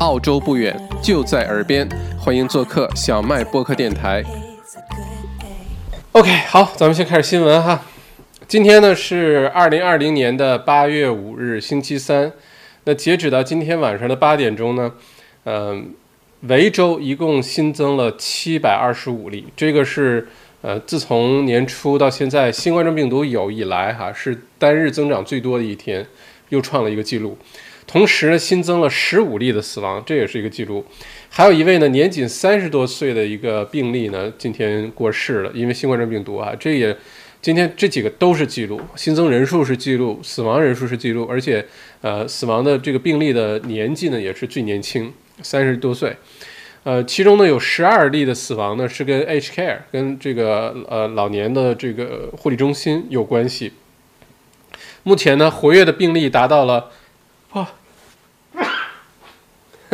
澳洲不远，就在耳边，欢迎做客小麦播客电台。OK，好，咱们先开始新闻哈。今天呢是二零二零年的八月五日，星期三。那截止到今天晚上的八点钟呢，嗯，维州一共新增了七百二十五例，这个是。呃，自从年初到现在，新冠状病毒有以来，哈是单日增长最多的一天，又创了一个记录。同时，新增了十五例的死亡，这也是一个记录。还有一位呢，年仅三十多岁的一个病例呢，今天过世了，因为新冠状病毒啊，这也今天这几个都是记录，新增人数是记录，死亡人数是记录，而且呃，死亡的这个病例的年纪呢，也是最年轻，三十多岁。呃，其中呢有十二例的死亡呢是跟 H care 跟这个呃老年的这个护理中心有关系。目前呢活跃的病例达到了，哇，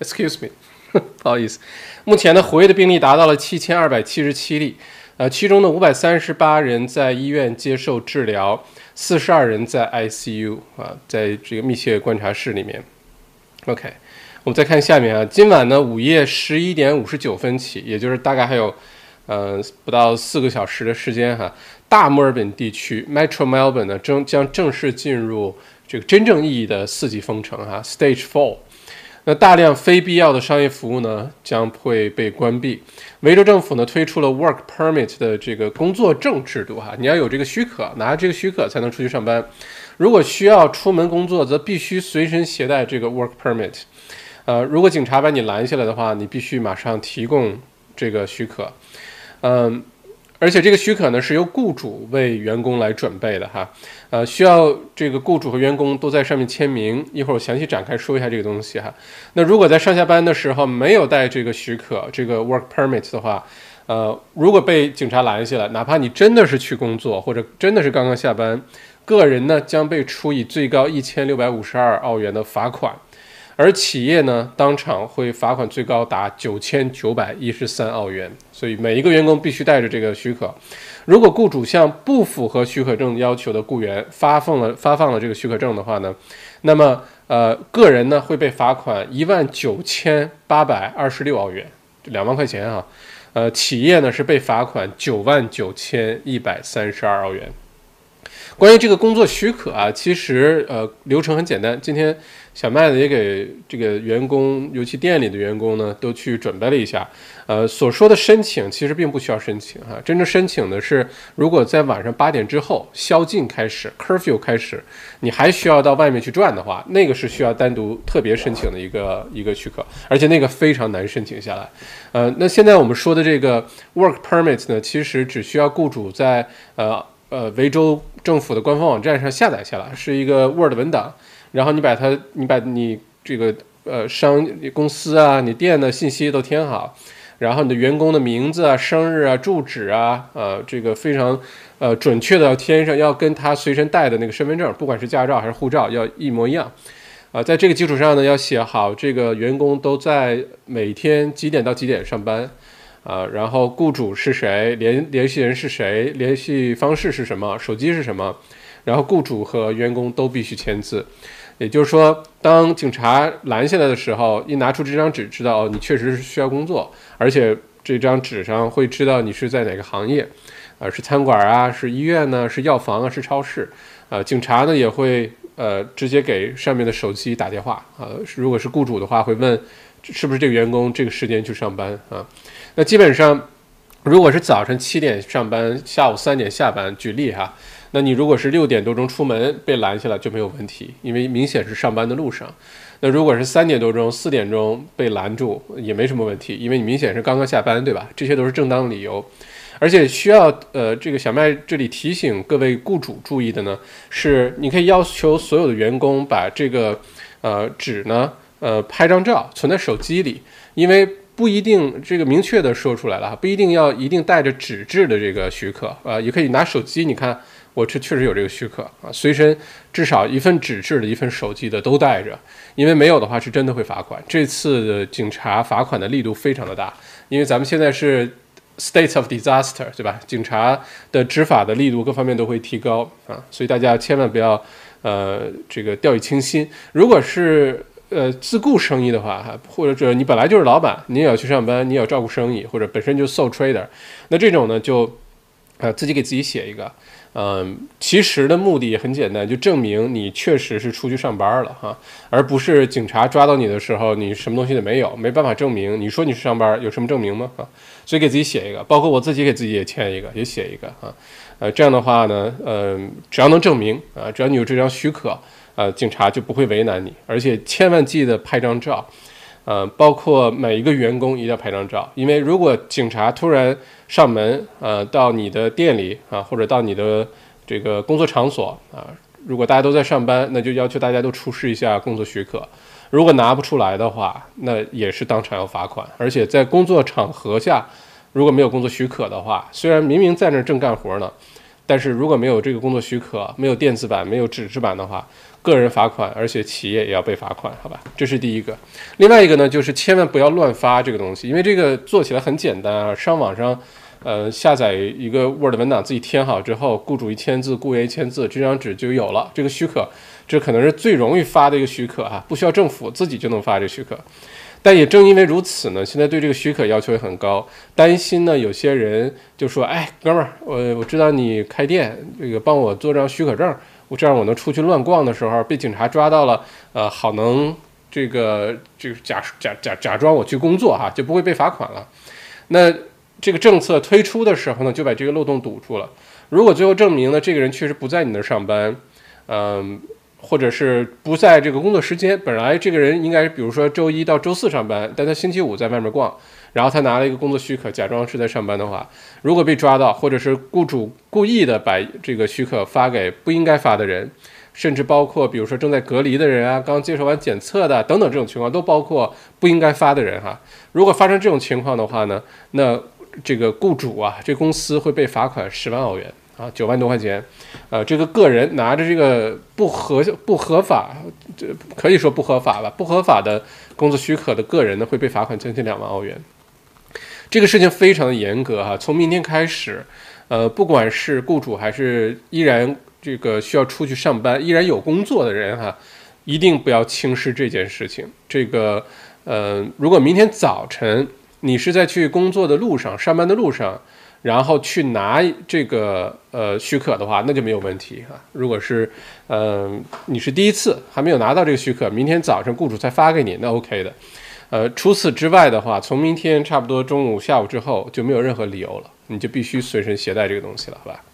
excuse me，不好意思，目前呢活跃的病例达到了七千二百七十七例，呃，其中呢五百三十八人在医院接受治疗，四十二人在 ICU 啊，在这个密切观察室里面，OK。我们再看下面啊，今晚呢午夜十一点五十九分起，也就是大概还有，呃不到四个小时的时间哈，大墨尔本地区 Metro Melbourne 呢正将正式进入这个真正意义的四级封城哈，Stage Four。那大量非必要的商业服务呢将会被关闭。维州政府呢推出了 Work Permit 的这个工作证制度哈，你要有这个许可，拿这个许可才能出去上班。如果需要出门工作，则必须随身携带这个 Work Permit。呃，如果警察把你拦下来的话，你必须马上提供这个许可，嗯，而且这个许可呢是由雇主为员工来准备的哈，呃，需要这个雇主和员工都在上面签名。一会儿我详细展开说一下这个东西哈。那如果在上下班的时候没有带这个许可，这个 work permit 的话，呃，如果被警察拦下来，哪怕你真的是去工作或者真的是刚刚下班，个人呢将被处以最高一千六百五十二澳元的罚款。而企业呢，当场会罚款最高达九千九百一十三澳元，所以每一个员工必须带着这个许可。如果雇主向不符合许可证要求的雇员发放了发放了这个许可证的话呢，那么呃，个人呢会被罚款一万九千八百二十六澳元，两万块钱啊。呃，企业呢是被罚款九万九千一百三十二澳元。关于这个工作许可啊，其实呃流程很简单，今天。小麦子也给这个员工，尤其店里的员工呢，都去准备了一下。呃，所说的申请其实并不需要申请哈，真正申请的是，如果在晚上八点之后宵禁开始，curfew 开始，你还需要到外面去转的话，那个是需要单独特别申请的一个一个许可，而且那个非常难申请下来。呃，那现在我们说的这个 work permit 呢，其实只需要雇主在呃呃维州政府的官方网站上下载下来，是一个 Word 文档。然后你把它，你把你这个呃商公司啊，你店的信息都填好，然后你的员工的名字啊、生日啊、住址啊，呃，这个非常呃准确的要填上，要跟他随身带的那个身份证，不管是驾照还是护照，要一模一样。啊，在这个基础上呢，要写好这个员工都在每天几点到几点上班，啊，然后雇主是谁，联联系人是谁，联系方式是什么，手机是什么，然后雇主和员工都必须签字。也就是说，当警察拦下来的时候，一拿出这张纸，知道哦，你确实是需要工作，而且这张纸上会知道你是在哪个行业，啊，是餐馆啊，是医院呢，是药房啊，是超市，啊，警察呢也会呃直接给上面的手机打电话，啊，如果是雇主的话，会问是不是这个员工这个时间去上班啊？那基本上，如果是早晨七点上班，下午三点下班，举例哈。那你如果是六点多钟出门被拦下来就没有问题，因为明显是上班的路上。那如果是三点多钟、四点钟被拦住也没什么问题，因为你明显是刚刚下班，对吧？这些都是正当理由。而且需要呃，这个小麦这里提醒各位雇主注意的呢，是你可以要求所有的员工把这个呃纸呢呃拍张照存在手机里，因为不一定这个明确的说出来了，不一定要一定带着纸质的这个许可啊，也可以拿手机，你看。我这确实有这个许可啊，随身至少一份纸质的、一份手机的都带着，因为没有的话是真的会罚款。这次的警察罚款的力度非常的大，因为咱们现在是 state of disaster，对吧？警察的执法的力度各方面都会提高啊，所以大家千万不要呃这个掉以轻心。如果是呃自雇生意的话，哈，或者你本来就是老板，你也要去上班，你也要照顾生意，或者本身就 sole trader，那这种呢就，呃，自己给自己写一个。嗯，其实的目的很简单，就证明你确实是出去上班了哈，而不是警察抓到你的时候你什么东西都没有，没办法证明。你说你是上班，有什么证明吗？啊，所以给自己写一个，包括我自己给自己也签一个，也写一个啊。呃，这样的话呢，呃，只要能证明啊，只要你有这张许可，呃，警察就不会为难你。而且千万记得拍张照，呃，包括每一个员工一定要拍张照，因为如果警察突然。上门，呃，到你的店里啊，或者到你的这个工作场所啊，如果大家都在上班，那就要求大家都出示一下工作许可。如果拿不出来的话，那也是当场要罚款。而且在工作场合下，如果没有工作许可的话，虽然明明在那正干活呢，但是如果没有这个工作许可，没有电子版，没有纸质版的话。个人罚款，而且企业也要被罚款，好吧？这是第一个。另外一个呢，就是千万不要乱发这个东西，因为这个做起来很简单啊。上网上，呃，下载一个 Word 文档，自己填好之后，雇主一签字，雇员一签字，这张纸就有了这个许可。这可能是最容易发的一个许可哈，不需要政府自己就能发这许可。但也正因为如此呢，现在对这个许可要求也很高，担心呢，有些人就说：“哎，哥们儿，我我知道你开店，这个帮我做张许可证。”我这样我能出去乱逛的时候被警察抓到了，呃，好能这个这个假假假假装我去工作哈，就不会被罚款了。那这个政策推出的时候呢，就把这个漏洞堵住了。如果最后证明呢，这个人确实不在你那儿上班，嗯，或者是不在这个工作时间，本来这个人应该比如说周一到周四上班，但他星期五在外面逛。然后他拿了一个工作许可，假装是在上班的话，如果被抓到，或者是雇主故意的把这个许可发给不应该发的人，甚至包括比如说正在隔离的人啊，刚接受完检测的等等这种情况，都包括不应该发的人哈。如果发生这种情况的话呢，那这个雇主啊，这公司会被罚款十万澳元啊，九万多块钱。呃，这个个人拿着这个不合不合法，这可以说不合法吧，不合法的工作许可的个人呢，会被罚款将近两万澳元。这个事情非常的严格哈，从明天开始，呃，不管是雇主还是依然这个需要出去上班、依然有工作的人哈，一定不要轻视这件事情。这个，呃，如果明天早晨你是在去工作的路上、上班的路上，然后去拿这个呃许可的话，那就没有问题哈。如果是，呃，你是第一次还没有拿到这个许可，明天早上雇主才发给你，那 OK 的。呃，除此之外的话，从明天差不多中午、下午之后就没有任何理由了，你就必须随身携带这个东西了，好吧？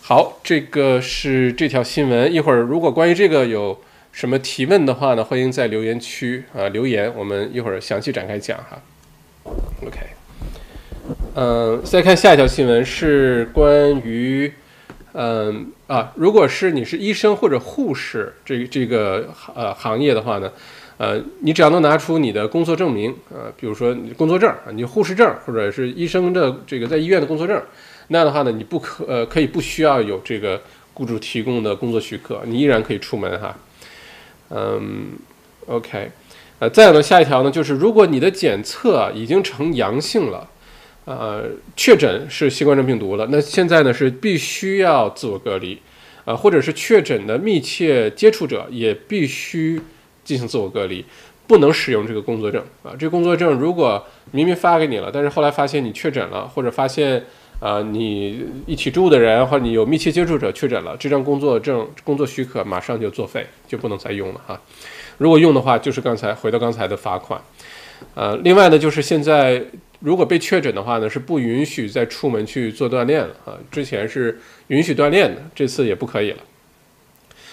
好，这个是这条新闻。一会儿如果关于这个有什么提问的话呢，欢迎在留言区啊留言，我们一会儿详细展开讲哈。OK，嗯，再看下一条新闻是关于，嗯啊，如果是你是医生或者护士这这个呃行业的话呢？呃，你只要能拿出你的工作证明，呃，比如说你工作证啊，你护士证或者是医生的这个在医院的工作证，那样的话呢，你不可呃可以不需要有这个雇主提供的工作许可，你依然可以出门哈。嗯，OK，呃，再有呢，下一条呢，就是如果你的检测已经呈阳性了，呃，确诊是新冠状病毒了，那现在呢是必须要自我隔离，呃，或者是确诊的密切接触者也必须。进行自我隔离，不能使用这个工作证啊！这个工作证如果明明发给你了，但是后来发现你确诊了，或者发现啊你一起住的人或者你有密切接触者确诊了，这张工作证工作许可马上就作废，就不能再用了哈。如果用的话，就是刚才回到刚才的罚款。呃，另外呢，就是现在如果被确诊的话呢，是不允许再出门去做锻炼了啊。之前是允许锻炼的，这次也不可以了。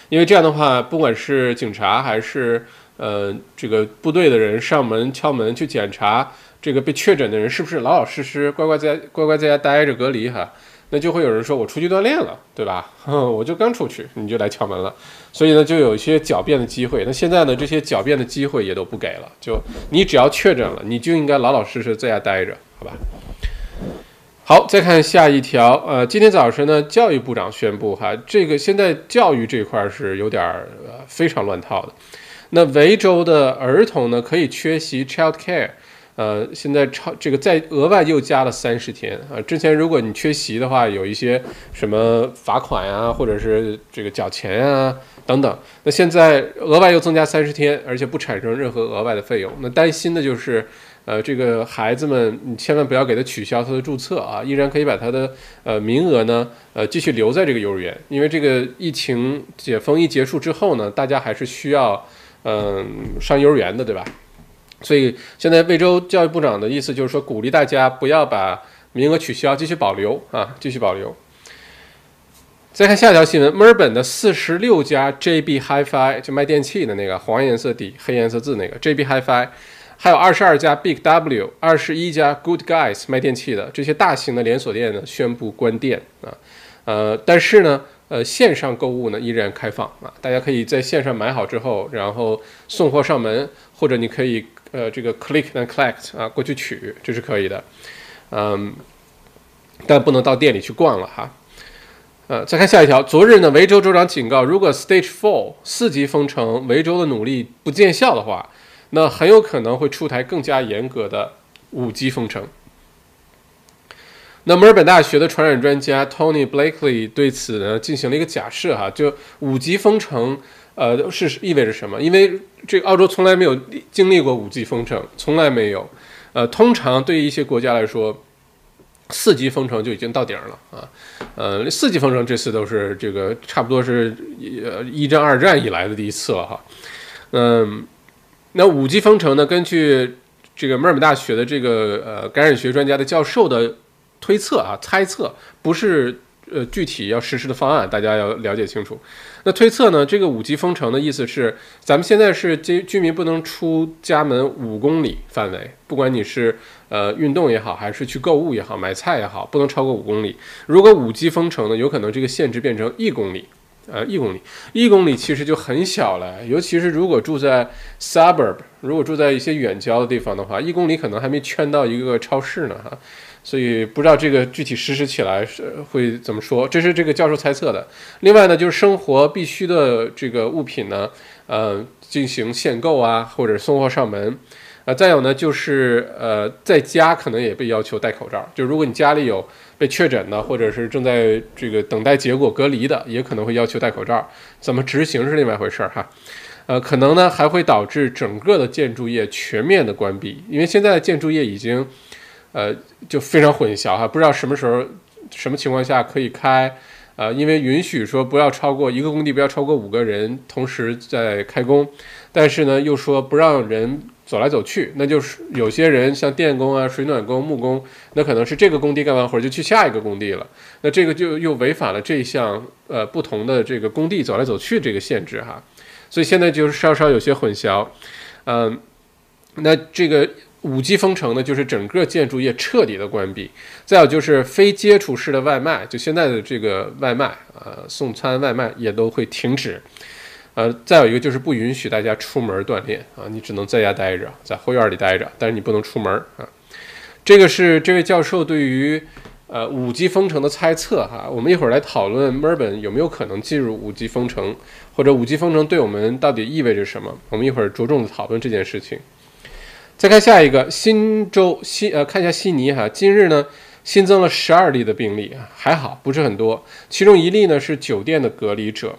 因为这样的话，不管是警察还是呃这个部队的人上门敲门去检查这个被确诊的人是不是老老实实乖乖在乖乖在家待着隔离哈，那就会有人说我出去锻炼了，对吧？我就刚出去你就来敲门了，所以呢就有一些狡辩的机会。那现在呢这些狡辩的机会也都不给了，就你只要确诊了，你就应该老老实实在家待着，好吧？好，再看下一条。呃，今天早晨呢，教育部长宣布，哈，这个现在教育这块儿是有点儿呃非常乱套的。那维州的儿童呢，可以缺席 child care，呃，现在超这个再额外又加了三十天啊。之前如果你缺席的话，有一些什么罚款啊，或者是这个缴钱啊等等。那现在额外又增加三十天，而且不产生任何额外的费用。那担心的就是，呃，这个孩子们，你千万不要给他取消他的注册啊，依然可以把他的呃名额呢，呃，继续留在这个幼儿园，因为这个疫情解封一结束之后呢，大家还是需要嗯上幼儿园的，对吧？所以现在魏州教育部长的意思就是说，鼓励大家不要把名额取消，继续保留啊，继续保留。再看下一条新闻，墨尔本的四十六家 JB Hi-Fi 就卖电器的那个黄颜色底黑颜色字那个 JB Hi-Fi，还有二十二家 Big W，二十一家 Good Guys 卖电器的这些大型的连锁店呢宣布关店啊，呃，但是呢，呃，线上购物呢依然开放啊，大家可以在线上买好之后，然后送货上门，或者你可以。呃，这个 click and collect 啊，过去取这是可以的，嗯，但不能到店里去逛了哈。呃，再看下一条，昨日呢，维州州长警告，如果 stage four 四级封城，维州的努力不见效的话，那很有可能会出台更加严格的五级封城。那墨尔本大学的传染专家 Tony Blakely 对此呢进行了一个假设哈，就五级封城。呃，是意味着什么？因为这个澳洲从来没有经历过五级封城，从来没有。呃，通常对于一些国家来说，四级封城就已经到顶了啊。呃，四级封城这次都是这个差不多是呃一战、二战以来的第一次了哈。嗯，那五级封城呢？根据这个墨尔本大学的这个呃感染学专家的教授的推测啊，猜测不是。呃，具体要实施的方案，大家要了解清楚。那推测呢？这个五级封城的意思是，咱们现在是居居民不能出家门五公里范围，不管你是呃运动也好，还是去购物也好，买菜也好，不能超过五公里。如果五级封城呢，有可能这个限制变成一公里，呃，一公里，一公里其实就很小了。尤其是如果住在 suburb，如果住在一些远郊的地方的话，一公里可能还没圈到一个超市呢，哈。所以不知道这个具体实施起来是会怎么说，这是这个教授猜测的。另外呢，就是生活必需的这个物品呢，呃，进行限购啊，或者送货上门。啊，再有呢，就是呃，在家可能也被要求戴口罩。就如果你家里有被确诊的，或者是正在这个等待结果隔离的，也可能会要求戴口罩。怎么执行是另外一回事儿哈。呃，可能呢还会导致整个的建筑业全面的关闭，因为现在建筑业已经。呃，就非常混淆哈，不知道什么时候、什么情况下可以开，呃，因为允许说不要超过一个工地不要超过五个人同时在开工，但是呢，又说不让人走来走去，那就是有些人像电工啊、水暖工、木工，那可能是这个工地干完活就去下一个工地了，那这个就又违反了这项呃不同的这个工地走来走去这个限制哈，所以现在就是稍稍有些混淆，嗯，那这个。五级封城呢，就是整个建筑业彻底的关闭；再有就是非接触式的外卖，就现在的这个外卖，呃，送餐外卖也都会停止。呃，再有一个就是不允许大家出门锻炼啊，你只能在家待着，在后院里待着，但是你不能出门啊。这个是这位教授对于呃五级封城的猜测哈。我们一会儿来讨论墨尔本有没有可能进入五级封城，或者五级封城对我们到底意味着什么？我们一会儿着重的讨论这件事情。再看下一个新州新呃，看一下悉尼哈，今日呢新增了十二例的病例，还好不是很多，其中一例呢是酒店的隔离者，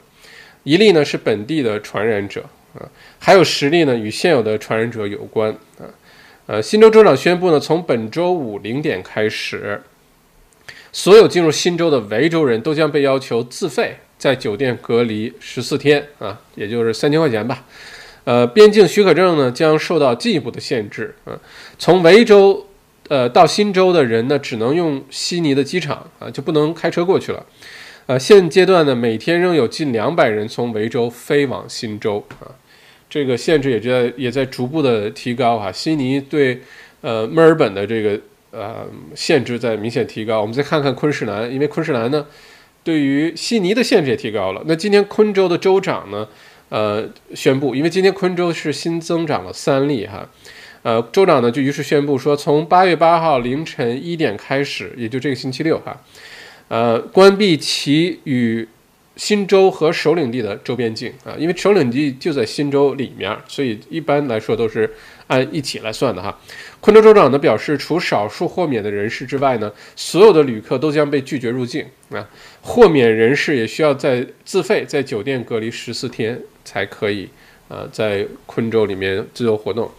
一例呢是本地的传染者啊，还有十例呢与现有的传染者有关啊，呃，新州州长宣布呢，从本周五零点开始，所有进入新州的维州人都将被要求自费在酒店隔离十四天啊，也就是三千块钱吧。呃，边境许可证呢将受到进一步的限制。啊，从维州呃到新州的人呢，只能用悉尼的机场啊，就不能开车过去了。呃，现阶段呢，每天仍有近两百人从维州飞往新州啊，这个限制也在也在逐步的提高啊。悉尼对呃墨尔本的这个呃限制在明显提高。我们再看看昆士兰，因为昆士兰呢对于悉尼的限制也提高了。那今天昆州的州长呢？呃，宣布，因为今天昆州是新增长了三例哈，呃，州长呢就于是宣布说，从八月八号凌晨一点开始，也就这个星期六哈，呃，关闭其与新州和首领地的周边境啊，因为首领地就在新州里面，所以一般来说都是按一起来算的哈。昆州州长呢表示，除少数豁免的人士之外呢，所有的旅客都将被拒绝入境啊。豁免人士也需要在自费在酒店隔离十四天才可以啊，在昆州里面自由活动。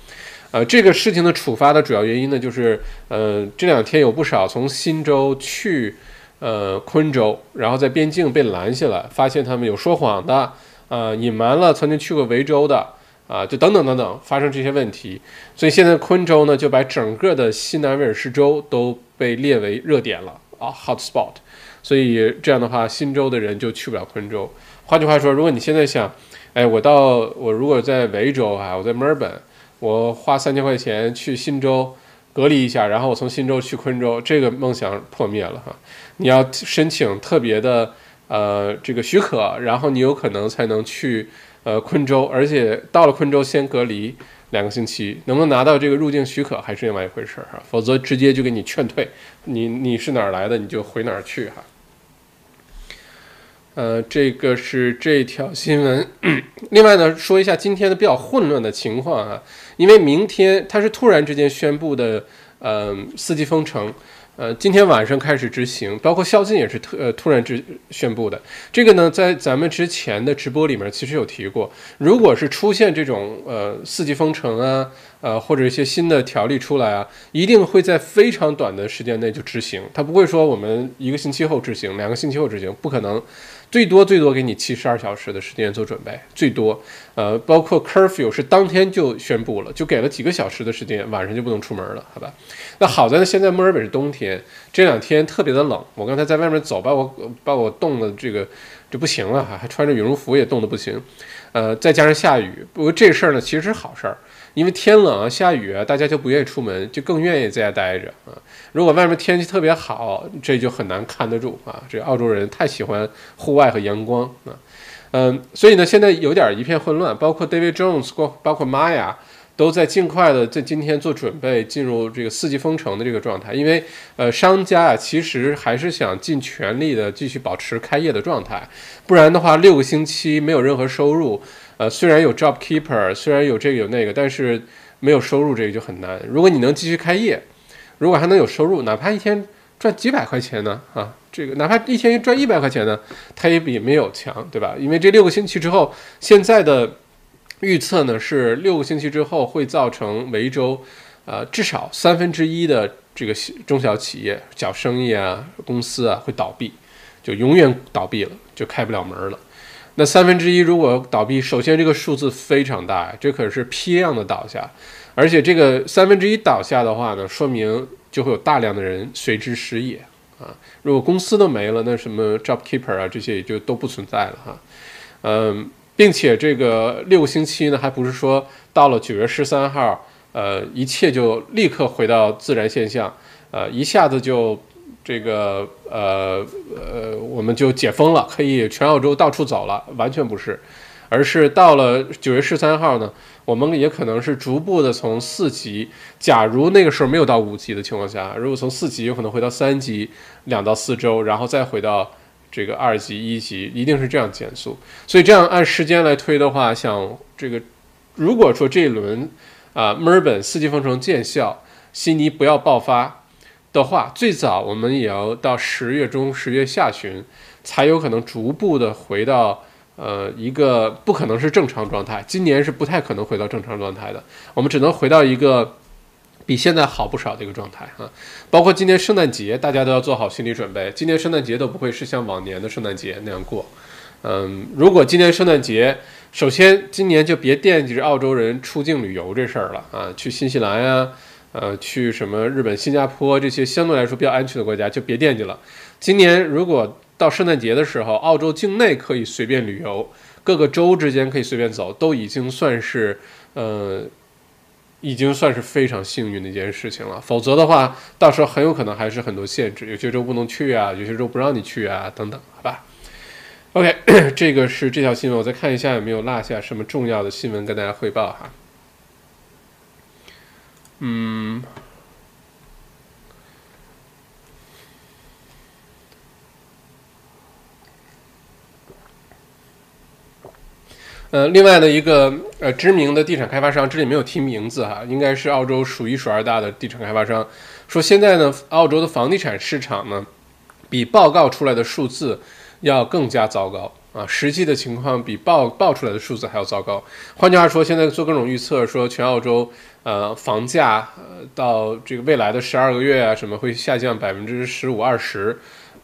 呃，这个事情的处罚的主要原因呢，就是呃这两天有不少从新州去。呃，昆州，然后在边境被拦下来，发现他们有说谎的，啊，隐瞒了曾经去过维州的，啊，就等等等等，发生这些问题，所以现在昆州呢就把整个的西南威尔士州都被列为热点了啊，hot spot，所以这样的话，新州的人就去不了昆州。换句话说，如果你现在想，哎，我到我如果在维州啊，我在墨尔本，我花三千块钱去新州隔离一下，然后我从新州去昆州，这个梦想破灭了哈。你要申请特别的呃这个许可，然后你有可能才能去呃昆州，而且到了昆州先隔离两个星期，能不能拿到这个入境许可还是另外一回事儿哈，否则直接就给你劝退，你你是哪儿来的你就回哪儿去哈。呃，这个是这条新闻。另外呢，说一下今天的比较混乱的情况啊，因为明天它是突然之间宣布的，嗯，四季封城。呃，今天晚上开始执行，包括宵禁也是特呃突然之宣布的。这个呢，在咱们之前的直播里面其实有提过。如果是出现这种呃四级封城啊，呃或者一些新的条例出来啊，一定会在非常短的时间内就执行，它不会说我们一个星期后执行，两个星期后执行，不可能。最多最多给你七十二小时的时间做准备，最多，呃，包括 curfew 是当天就宣布了，就给了几个小时的时间，晚上就不能出门了，好吧？那好在呢，现在墨尔本是冬天，这两天特别的冷，我刚才在外面走，把我把我冻的这个就不行了哈，还穿着羽绒服也冻得不行，呃，再加上下雨，不过这事儿呢其实是好事儿。因为天冷啊，下雨啊，大家就不愿意出门，就更愿意在家待着啊。如果外面天气特别好，这就很难看得住啊。这澳洲人太喜欢户外和阳光啊，嗯，所以呢，现在有点一片混乱，包括 David Jones，包括 Maya 都在尽快的在今天做准备，进入这个四季封城的这个状态。因为呃，商家啊，其实还是想尽全力的继续保持开业的状态，不然的话，六个星期没有任何收入。呃，虽然有 job keeper，虽然有这个有那个，但是没有收入，这个就很难。如果你能继续开业，如果还能有收入，哪怕一天赚几百块钱呢？啊，这个哪怕一天赚一百块钱呢，它也比没有强，对吧？因为这六个星期之后，现在的预测呢是六个星期之后会造成维州，呃，至少三分之一的这个中小企业、小生意啊、公司啊会倒闭，就永远倒闭了，就开不了门了。那三分之一如果倒闭，首先这个数字非常大，这可是批量的倒下，而且这个三分之一倒下的话呢，说明就会有大量的人随之失业啊。如果公司都没了，那什么 job keeper 啊这些也就都不存在了哈。嗯，并且这个六个星期呢，还不是说到了九月十三号，呃，一切就立刻回到自然现象，呃，一下子就。这个呃呃，我们就解封了，可以全澳洲到处走了，完全不是，而是到了九月十三号呢，我们也可能是逐步的从四级，假如那个时候没有到五级的情况下，如果从四级有可能回到三级，两到四周，然后再回到这个二级、一级，一定是这样减速。所以这样按时间来推的话，像这个，如果说这一轮啊，墨尔本四级封城见效，悉尼不要爆发。的话，最早我们也要到十月中、十月下旬，才有可能逐步的回到呃一个不可能是正常状态。今年是不太可能回到正常状态的，我们只能回到一个比现在好不少的一个状态啊。包括今年圣诞节，大家都要做好心理准备，今年圣诞节都不会是像往年的圣诞节那样过。嗯，如果今年圣诞节，首先今年就别惦记着澳洲人出境旅游这事儿了啊，去新西兰呀。呃，去什么日本、新加坡这些相对来说比较安全的国家就别惦记了。今年如果到圣诞节的时候，澳洲境内可以随便旅游，各个州之间可以随便走，都已经算是呃，已经算是非常幸运的一件事情了。否则的话，到时候很有可能还是很多限制，有些州不能去啊，有些州不让你去啊，等等，好吧？OK，这个是这条新闻，我再看一下有没有落下什么重要的新闻跟大家汇报哈。嗯，呃，另外呢，一个呃知名的地产开发商，这里没有提名字哈，应该是澳洲数一数二大的地产开发商，说现在呢，澳洲的房地产市场呢，比报告出来的数字要更加糟糕啊，实际的情况比报报出来的数字还要糟糕。换句话说，现在做各种预测，说全澳洲呃房价呃到这个未来的十二个月啊，什么会下降百分之十五二十，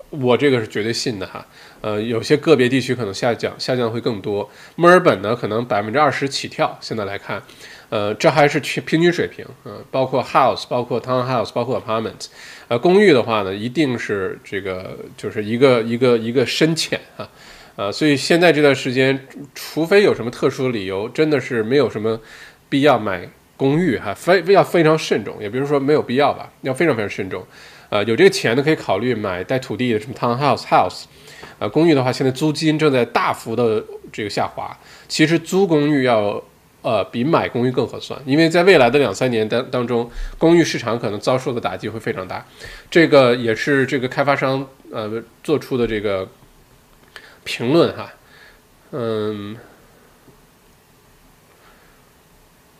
我这个是绝对信的哈。呃，有些个别地区可能下降，下降会更多。墨尔本呢，可能百分之二十起跳。现在来看，呃，这还是去平均水平。嗯，包括 house，包括 townhouse，包括 apartment。呃，公寓的话呢，一定是这个就是一个一个一个深浅啊。呃，所以现在这段时间，除非有什么特殊的理由，真的是没有什么必要买公寓哈，非要非常慎重。也比如说没有必要吧，要非常非常慎重。呃，有这个钱的可以考虑买带土地的什么 townhouse house。呃，公寓的话，现在租金正在大幅的这个下滑。其实租公寓要呃比买公寓更合算，因为在未来的两三年当当中，公寓市场可能遭受的打击会非常大。这个也是这个开发商呃做出的这个评论哈。嗯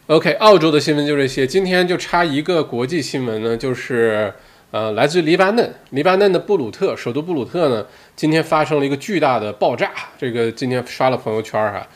，OK，澳洲的新闻就这些。今天就插一个国际新闻呢，就是。呃，来自黎巴嫩，黎巴嫩的布鲁特首都布鲁特呢，今天发生了一个巨大的爆炸。这个今天刷了朋友圈哈，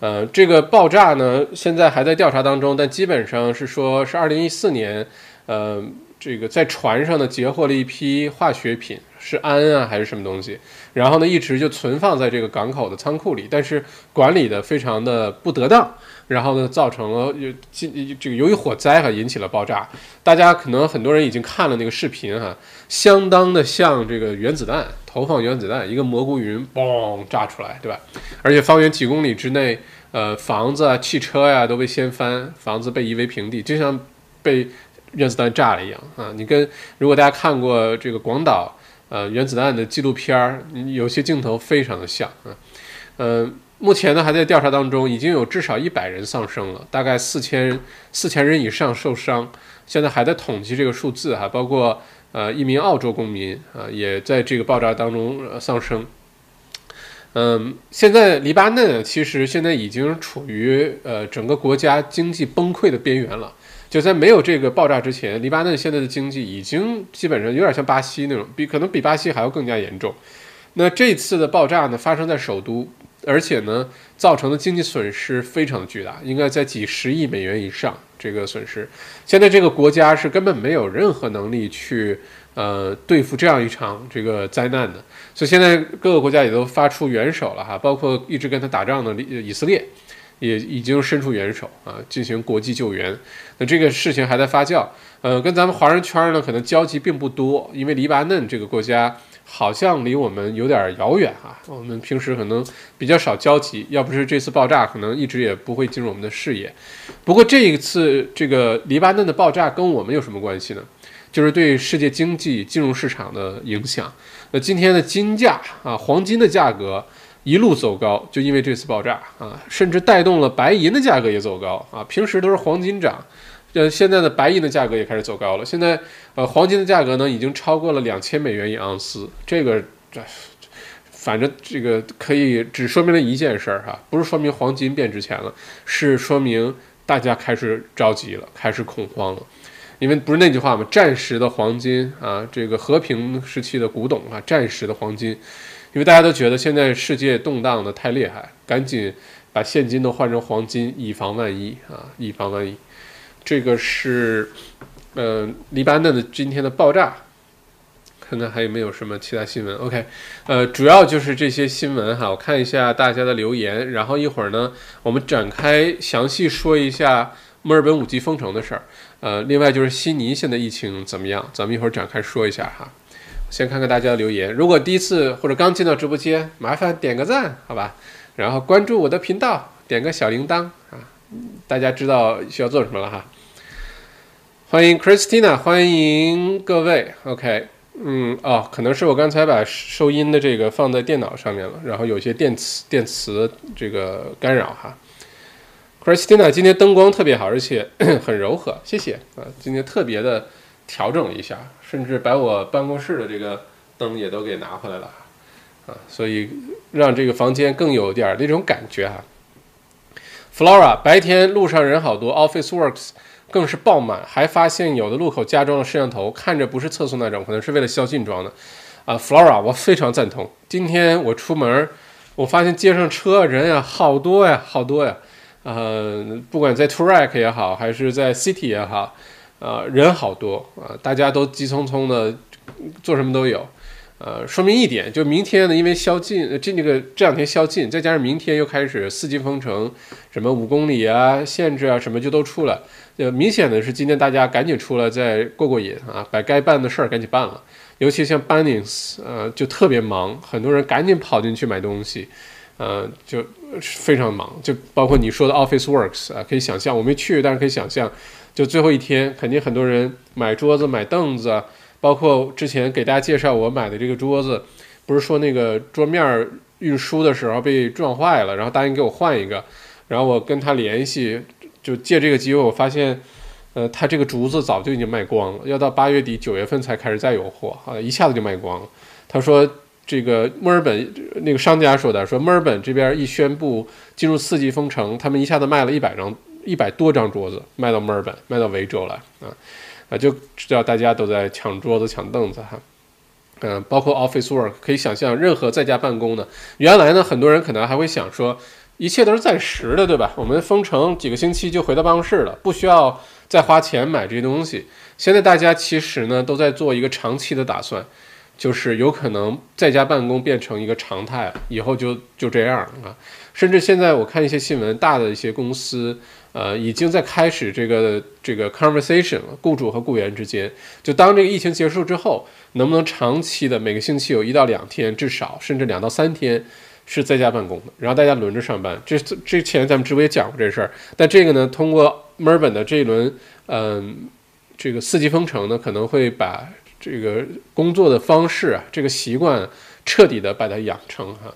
呃，这个爆炸呢，现在还在调查当中，但基本上是说是二零一四年，呃，这个在船上呢截获了一批化学品，是氨啊还是什么东西，然后呢一直就存放在这个港口的仓库里，但是管理的非常的不得当。然后呢，造成了有进这个由于火灾哈引起了爆炸，大家可能很多人已经看了那个视频哈，相当的像这个原子弹投放原子弹，一个蘑菇云嘣炸出来，对吧？而且方圆几公里之内，呃，房子啊、汽车呀都被掀翻，房子被夷为平地，就像被原子弹炸了一样啊！你跟如果大家看过这个广岛呃原子弹的纪录片儿，有些镜头非常的像啊，呃。目前呢，还在调查当中，已经有至少一百人丧生了，大概四千四千人以上受伤，现在还在统计这个数字哈，包括呃一名澳洲公民啊，也在这个爆炸当中呃丧生。嗯，现在黎巴嫩其实现在已经处于呃整个国家经济崩溃的边缘了，就在没有这个爆炸之前，黎巴嫩现在的经济已经基本上有点像巴西那种，比可能比巴西还要更加严重。那这次的爆炸呢，发生在首都。而且呢，造成的经济损失非常巨大，应该在几十亿美元以上。这个损失，现在这个国家是根本没有任何能力去呃对付这样一场这个灾难的。所以现在各个国家也都发出援手了哈，包括一直跟他打仗的以色列，也已经伸出援手啊，进行国际救援。那这个事情还在发酵，呃，跟咱们华人圈呢可能交集并不多，因为黎巴嫩这个国家。好像离我们有点遥远啊，我们平时可能比较少交集，要不是这次爆炸，可能一直也不会进入我们的视野。不过这一次这个黎巴嫩的爆炸跟我们有什么关系呢？就是对世界经济、金融市场的影响。那今天的金价啊，黄金的价格一路走高，就因为这次爆炸啊，甚至带动了白银的价格也走高啊。平时都是黄金涨。呃，现在的白银的价格也开始走高了。现在，呃，黄金的价格呢，已经超过了两千美元一盎司。这个，这，反正这个可以只说明了一件事儿哈，不是说明黄金变值钱了，是说明大家开始着急了，开始恐慌了。因为不是那句话吗？战时的黄金啊，这个和平时期的古董啊，战时的黄金。因为大家都觉得现在世界动荡的太厉害，赶紧把现金都换成黄金，以防万一啊，以防万一。这个是，呃，黎巴嫩的今天的爆炸，看看还有没有什么其他新闻。OK，呃，主要就是这些新闻哈。我看一下大家的留言，然后一会儿呢，我们展开详细说一下墨尔本五 G 封城的事儿。呃，另外就是悉尼现在疫情怎么样，咱们一会儿展开说一下哈。先看看大家的留言，如果第一次或者刚进到直播间，麻烦点个赞，好吧？然后关注我的频道，点个小铃铛啊，大家知道需要做什么了哈。欢迎 Christina，欢迎各位。OK，嗯，哦，可能是我刚才把收音的这个放在电脑上面了，然后有些电磁电磁这个干扰哈。Christina，今天灯光特别好，而且 很柔和，谢谢啊。今天特别的调整了一下，甚至把我办公室的这个灯也都给拿回来了啊，所以让这个房间更有点那种感觉哈。Flora 白天路上人好多，Office Works 更是爆满，还发现有的路口加装了摄像头，看着不是测速那种，可能是为了宵禁装的。啊，Flora 我非常赞同。今天我出门，我发现街上车人呀好多呀，好多呀。呃，不管在 t r a c k 也好，还是在 City 也好，呃，人好多啊，大家都急匆匆的，做什么都有。呃，说明一点，就明天呢，因为宵禁，这那个这两天宵禁，再加上明天又开始四级封城，什么五公里啊限制啊什么就都出来。呃，明显的是今天大家赶紧出来再过过瘾啊，把该办的事儿赶紧办了。尤其像 Bunnings，呃，就特别忙，很多人赶紧跑进去买东西，呃，就非常忙。就包括你说的 Office Works 啊，可以想象，我没去，但是可以想象，就最后一天，肯定很多人买桌子、买凳子。包括之前给大家介绍我买的这个桌子，不是说那个桌面运输的时候被撞坏了，然后答应给我换一个，然后我跟他联系，就借这个机会，我发现，呃，他这个竹子早就已经卖光了，要到八月底九月份才开始再有货，啊，一下子就卖光了。他说这个墨尔本那个商家说的，说墨尔本这边一宣布进入四级封城，他们一下子卖了一百张一百多张桌子，卖到墨尔本，卖到维州来啊。啊，就知道大家都在抢桌子、抢凳子哈，嗯，包括 office work，可以想象，任何在家办公的，原来呢，很多人可能还会想说，一切都是暂时的，对吧？我们封城几个星期就回到办公室了，不需要再花钱买这些东西。现在大家其实呢，都在做一个长期的打算，就是有可能在家办公变成一个常态，以后就就这样啊。甚至现在我看一些新闻，大的一些公司。呃，已经在开始这个这个 conversation 了，雇主和雇员之间，就当这个疫情结束之后，能不能长期的每个星期有一到两天，至少甚至两到三天是在家办公的，然后大家轮着上班。这之前咱们直播也讲过这事儿，但这个呢，通过墨尔本的这一轮，嗯，这个四级封城呢，可能会把这个工作的方式啊，这个习惯彻底的把它养成哈。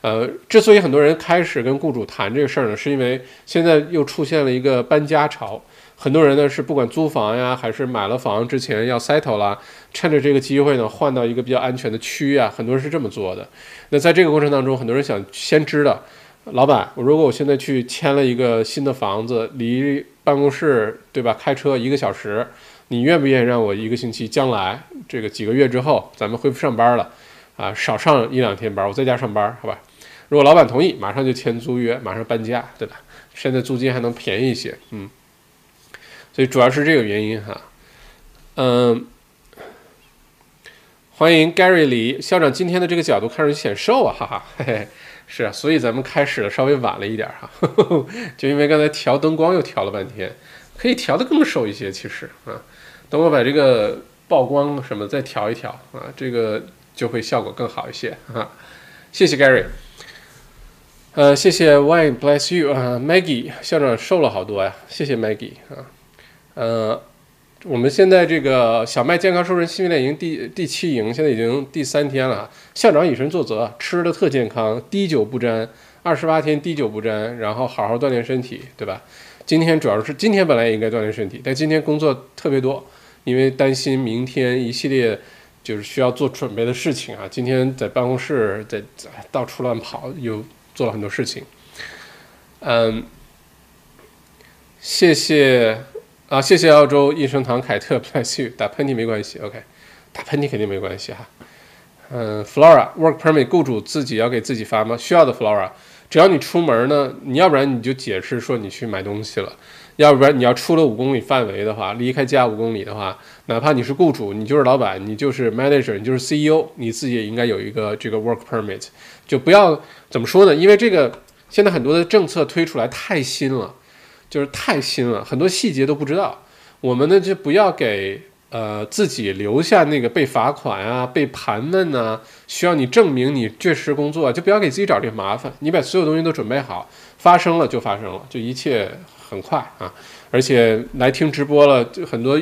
呃，之所以很多人开始跟雇主谈这个事儿呢，是因为现在又出现了一个搬家潮，很多人呢是不管租房呀，还是买了房之前要 settle 啦，趁着这个机会呢换到一个比较安全的区啊，很多人是这么做的。那在这个过程当中，很多人想先知道，老板，我如果我现在去签了一个新的房子，离办公室对吧，开车一个小时，你愿不愿意让我一个星期，将来这个几个月之后，咱们恢复上班了，啊，少上一两天班，我在家上班，好吧？如果老板同意，马上就签租约，马上搬家，对吧？现在租金还能便宜一些，嗯。所以主要是这个原因哈，嗯。欢迎 Gary 李校长，今天的这个角度看上去显瘦啊，哈哈，嘿嘿，是啊，所以咱们开始的稍微晚了一点哈，就因为刚才调灯光又调了半天，可以调的更瘦一些，其实啊，等我把这个曝光什么再调一调啊，这个就会效果更好一些哈。谢谢 Gary。呃，谢谢 Why bless you 啊，Maggie 校长瘦了好多呀，谢谢 Maggie 啊，呃，我们现在这个小麦健康瘦身训练营第第七营现在已经第三天了，校长以身作则，吃的特健康，滴酒不沾，二十八天滴酒不沾，然后好好锻炼身体，对吧？今天主要是今天本来也应该锻炼身体，但今天工作特别多，因为担心明天一系列就是需要做准备的事情啊，今天在办公室在到处乱跑又。做了很多事情，嗯，谢谢啊，谢谢澳洲益生堂凯特，bless you，打喷嚏没关系，OK，打喷嚏肯定没关系哈，嗯，Flora work permit，雇主自己要给自己发吗？需要的，Flora，只要你出门呢，你要不然你就解释说你去买东西了，要不然你要出了五公里范围的话，离开家五公里的话，哪怕你是雇主，你就是老板，你就是 manager，你就是 CEO，你自己也应该有一个这个 work permit。就不要怎么说呢？因为这个现在很多的政策推出来太新了，就是太新了，很多细节都不知道。我们呢就不要给呃自己留下那个被罚款啊、被盘问呐，需要你证明你确实工作，就不要给自己找这个麻烦。你把所有东西都准备好，发生了就发生了，就一切很快啊！而且来听直播了，就很多，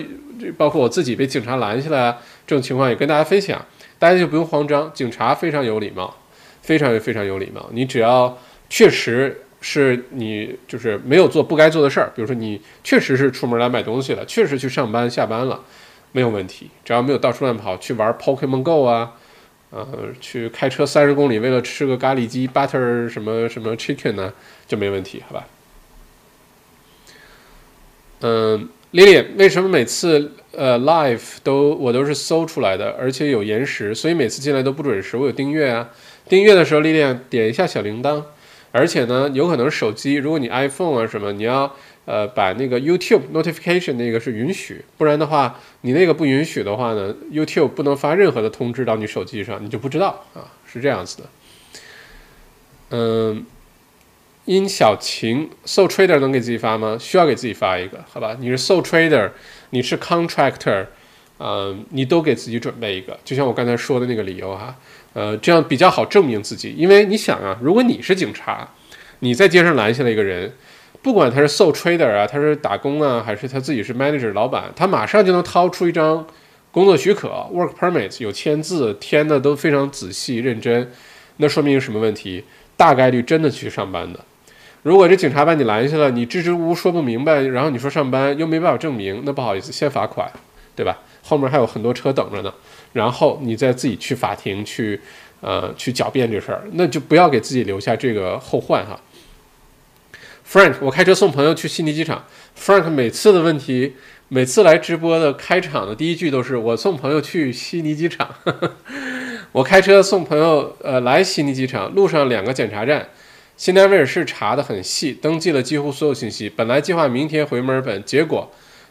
包括我自己被警察拦下来这种情况也跟大家分享，大家就不用慌张，警察非常有礼貌。非常非常有礼貌，你只要确实是你就是没有做不该做的事儿，比如说你确实是出门来买东西了，确实去上班下班了，没有问题。只要没有到处乱跑去玩 Pokemon Go 啊，呃，去开车三十公里为了吃个咖喱鸡 butter 什么什么 chicken 呢，就没问题，好吧？嗯，Lily，为什么每次呃 live 都我都是搜出来的，而且有延时，所以每次进来都不准时？我有订阅啊，订阅的时候，Lily 点一下小铃铛，而且呢，有可能手机，如果你 iPhone 啊什么，你要呃把那个 YouTube notification 那个是允许，不然的话，你那个不允许的话呢，YouTube 不能发任何的通知到你手机上，你就不知道啊，是这样子的。嗯。殷小晴，So Trader 能给自己发吗？需要给自己发一个，好吧？你是 So Trader，你是 Contractor，嗯，你都给自己准备一个，就像我刚才说的那个理由哈，呃，这样比较好证明自己。因为你想啊，如果你是警察，你在街上拦下了一个人，不管他是 So Trader 啊，他是打工啊，还是他自己是 Manager 老板，他马上就能掏出一张工作许可 Work Permit，有签字，填的都非常仔细认真，那说明什么问题？大概率真的去上班的。如果这警察把你拦下了，你支支吾吾说不明白，然后你说上班又没办法证明，那不好意思，先罚款，对吧？后面还有很多车等着呢，然后你再自己去法庭去，呃，去狡辩这事儿，那就不要给自己留下这个后患哈。Frank，我开车送朋友去悉尼机场。Frank 每次的问题，每次来直播的开场的第一句都是我送朋友去悉尼机场。我开车送朋友，呃，来悉尼机场，路上两个检查站。新南威尔士查的很细，登记了几乎所有信息。本来计划明天回墨尔本，结果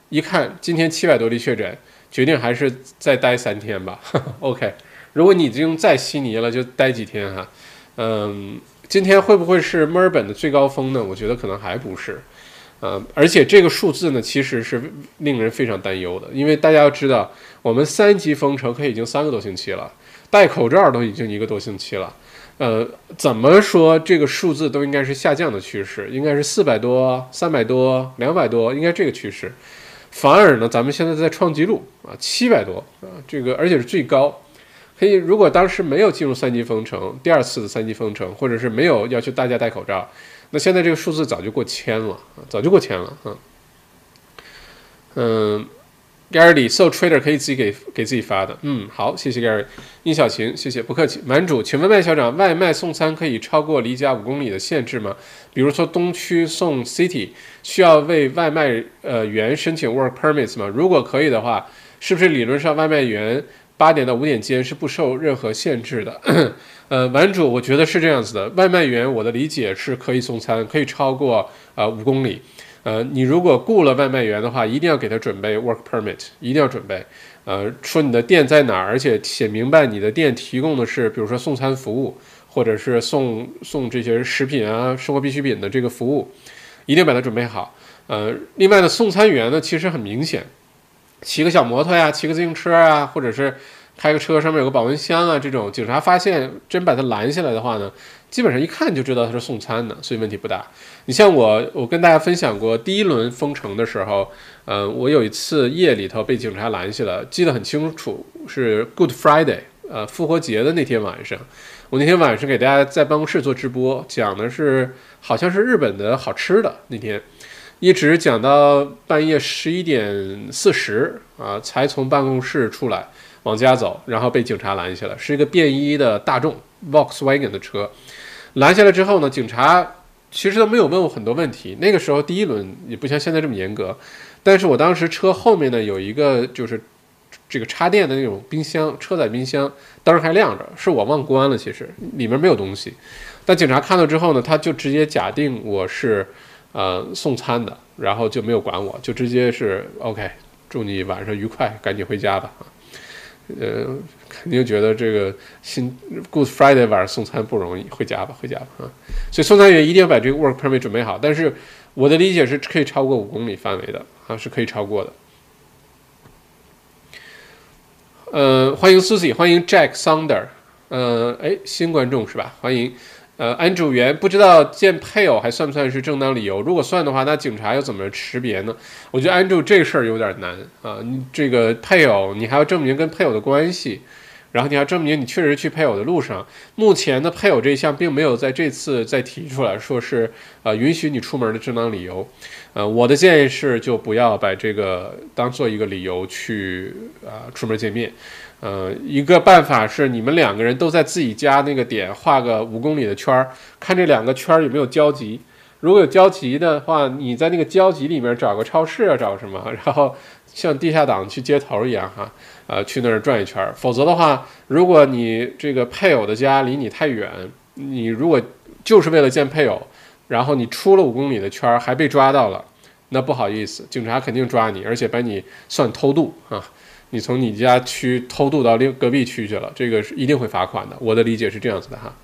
一看今天七百多例确诊，决定还是再待三天吧。OK，如果你已经在悉尼了，就待几天哈。嗯，今天会不会是墨尔本的最高峰呢？我觉得可能还不是。嗯，而且这个数字呢，其实是令人非常担忧的，因为大家要知道，我们三级封城可以已经三个多星期了，戴口罩都已经一个多星期了。呃，怎么说这个数字都应该是下降的趋势，应该是四百多、三百多、两百多，应该这个趋势。反而呢，咱们现在在创纪录啊，七百多啊，这个而且是最高。可以，如果当时没有进入三级封城，第二次的三级封城，或者是没有要求大家戴口罩，那现在这个数字早就过千了早就过千了啊。嗯。Gary So Trader 可以自己给给自己发的，嗯，好，谢谢 Gary，殷小晴，谢谢，不客气。满主，请问麦校长，外卖送餐可以超过离家五公里的限制吗？比如说东区送 City，需要为外卖呃员申请 Work Permits 吗？如果可以的话，是不是理论上外卖员八点到五点间是不受任何限制的？呃，满主，我觉得是这样子的，外卖员我的理解是可以送餐，可以超过呃五公里。呃，你如果雇了外卖员的话，一定要给他准备 work permit，一定要准备。呃，说你的店在哪儿，而且写明白你的店提供的是，比如说送餐服务，或者是送送这些食品啊、生活必需品的这个服务，一定把它准备好。呃，另外呢，送餐员呢，其实很明显，骑个小摩托呀，骑个自行车啊，或者是开个车上面有个保温箱啊，这种警察发现真把他拦下来的话呢。基本上一看就知道他是送餐的，所以问题不大。你像我，我跟大家分享过第一轮封城的时候，嗯，我有一次夜里头被警察拦下了，记得很清楚，是 Good Friday，呃，复活节的那天晚上。我那天晚上给大家在办公室做直播，讲的是好像是日本的好吃的，那天一直讲到半夜十一点四十啊，才从办公室出来往家走，然后被警察拦下了，是一个便衣的大众 Volkswagen 的车。拦下来之后呢，警察其实都没有问我很多问题。那个时候第一轮也不像现在这么严格，但是我当时车后面呢有一个就是这个插电的那种冰箱，车载冰箱灯还亮着，是我忘关了，其实里面没有东西。但警察看到之后呢，他就直接假定我是呃送餐的，然后就没有管我，就直接是 OK，祝你晚上愉快，赶紧回家吧，呃。肯定觉得这个新 Good Friday 晚上送餐不容易，回家吧，回家吧啊！所以送餐员一定要把这个 Work Permit 准备好。但是我的理解是可以超过五公里范围的啊，是可以超过的。呃，欢迎 Susie，欢迎 Jack Thunder 呃，哎，新观众是吧？欢迎。呃，安主员不知道见配偶还算不算是正当理由？如果算的话，那警察又怎么识别呢？我觉得安主这事儿有点难啊。你这个配偶，你还要证明跟配偶的关系，然后你要证明你确实去配偶的路上。目前的配偶这一项并没有在这次再提出来说是呃允许你出门的正当理由。呃，我的建议是就不要把这个当做一个理由去啊出门见面。呃，一个办法是你们两个人都在自己家那个点画个五公里的圈儿，看这两个圈儿有没有交集。如果有交集的话，你在那个交集里面找个超市啊，找什么，然后像地下党去接头一样哈，呃，去那儿转一圈。否则的话，如果你这个配偶的家离你太远，你如果就是为了见配偶，然后你出了五公里的圈儿还被抓到了，那不好意思，警察肯定抓你，而且把你算偷渡啊。你从你家区偷渡到另隔壁区去了，这个是一定会罚款的。我的理解是这样子的哈。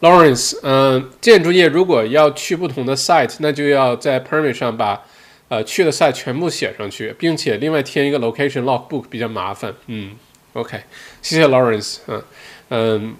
Lawrence，嗯，建筑业如果要去不同的 site，那就要在 permit 上把呃去的 site 全部写上去，并且另外填一个 location logbook 比较麻烦。嗯，OK，谢谢 Lawrence，嗯嗯，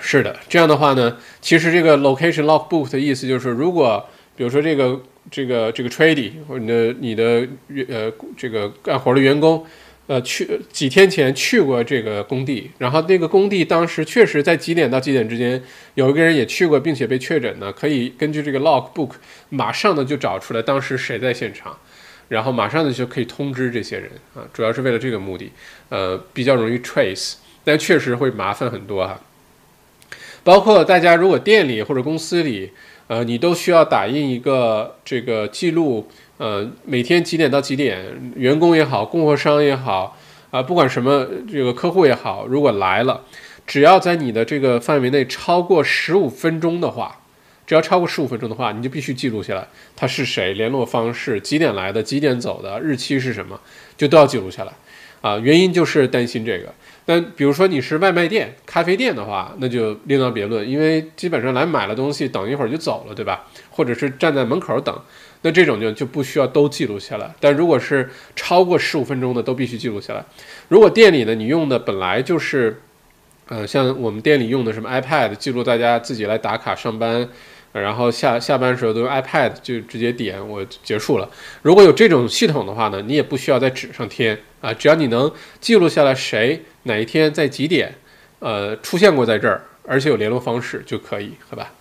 是的，这样的话呢，其实这个 location logbook 的意思就是，如果比如说这个这个这个 tradie 或者你的你的呃这个干活的员工。呃，去几天前去过这个工地，然后那个工地当时确实在几点到几点之间，有一个人也去过，并且被确诊呢，可以根据这个 log book 马上的就找出来当时谁在现场，然后马上的就可以通知这些人啊，主要是为了这个目的，呃，比较容易 trace，但确实会麻烦很多哈。包括大家如果店里或者公司里，呃，你都需要打印一个这个记录。呃，每天几点到几点，员工也好，供货商也好，啊，不管什么这个客户也好，如果来了，只要在你的这个范围内超过十五分钟的话，只要超过十五分钟的话，你就必须记录下来，他是谁，联络方式，几点来的，几点走的，日期是什么，就都要记录下来。啊，原因就是担心这个。但比如说你是外卖店、咖啡店的话，那就另当别论，因为基本上来买了东西，等一会儿就走了，对吧？或者是站在门口等。那这种就就不需要都记录下来，但如果是超过十五分钟的，都必须记录下来。如果店里呢，你用的本来就是，呃，像我们店里用的什么 iPad 记录大家自己来打卡上班，然后下下班时候都用 iPad 就直接点我结束了。如果有这种系统的话呢，你也不需要在纸上添啊，只要你能记录下来谁哪一天在几点，呃，出现过在这儿，而且有联络方式就可以，好吧？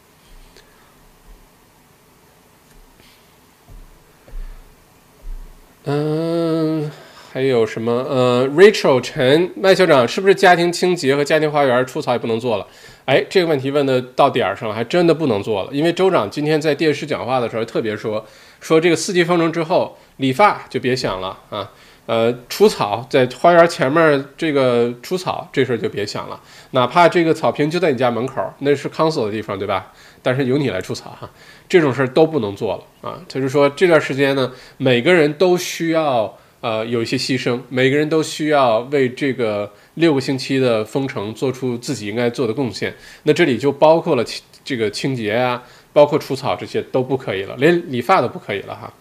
嗯，还有什么？呃，Rachel 陈麦校长是不是家庭清洁和家庭花园除草也不能做了？哎，这个问题问的到点儿上了，还真的不能做了。因为州长今天在电视讲话的时候特别说，说这个四季风筝之后理发就别想了啊。呃，除草在花园前面这个除草这事儿就别想了，哪怕这个草坪就在你家门口，那是 cos 的地方，对吧？但是由你来除草哈。这种事儿都不能做了啊！他就说这段时间呢，每个人都需要呃有一些牺牲，每个人都需要为这个六个星期的封城做出自己应该做的贡献。那这里就包括了清这个清洁啊，包括除草这些都不可以了，连理发都不可以了哈。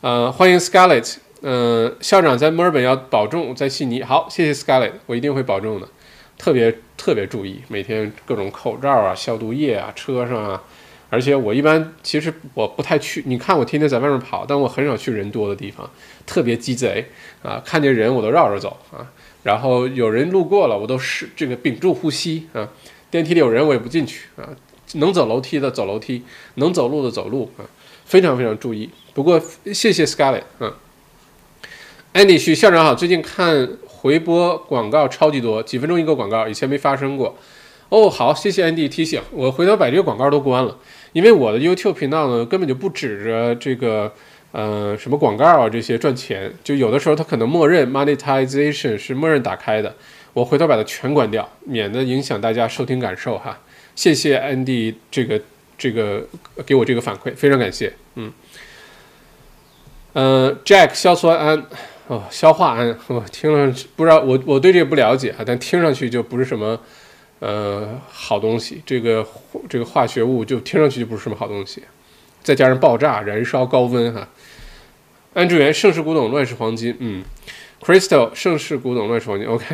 呃，欢迎 Scarlett，嗯，校长在墨尔本要保重，在悉尼好，谢谢 Scarlett，我一定会保重的，特别特别注意，每天各种口罩啊、消毒液啊、车上啊。而且我一般其实我不太去，你看我天天在外面跑，但我很少去人多的地方，特别鸡贼啊！看见人我都绕着走啊，然后有人路过了，我都是这个屏住呼吸啊。电梯里有人我也不进去啊，能走楼梯的走楼梯，能走路的走路啊，非常非常注意。不过谢谢 Scarlett 啊，Andy 徐校长好，最近看回播广告超级多，几分钟一个广告，以前没发生过。哦，好，谢谢 Andy 提醒，我回头把这个广告都关了。因为我的 YouTube 频道呢，根本就不指着这个，呃，什么广告啊这些赚钱，就有的时候它可能默认 monetization 是默认打开的，我回头把它全关掉，免得影响大家收听感受哈。谢谢 Andy 这个这个给我这个反馈，非常感谢。嗯，呃，Jack 硝酸胺哦，消化胺，我听了不知道我我对这个不了解啊，但听上去就不是什么。呃，好东西，这个这个化学物就听上去就不是什么好东西，再加上爆炸、燃烧、高温哈。安志源，盛世古董，乱世黄金。嗯，Crystal，盛世古董，乱世黄金。OK，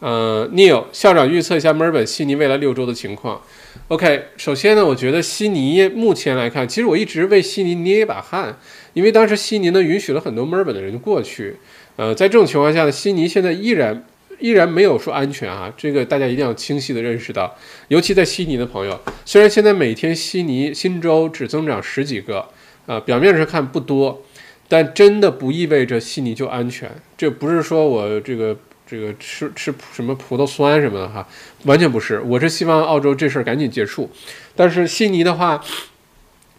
呃，Neil 校长预测一下墨尔本、悉尼未来六周的情况。OK，首先呢，我觉得悉尼目前来看，其实我一直为悉尼捏一把汗，因为当时悉尼呢允许了很多墨尔本的人过去。呃，在这种情况下呢，悉尼现在依然。依然没有说安全啊，这个大家一定要清晰的认识到，尤其在悉尼的朋友，虽然现在每天悉尼新州只增长十几个，啊，表面上看不多，但真的不意味着悉尼就安全。这不是说我这个这个吃吃什么葡萄酸什么的哈，完全不是。我是希望澳洲这事儿赶紧结束，但是悉尼的话，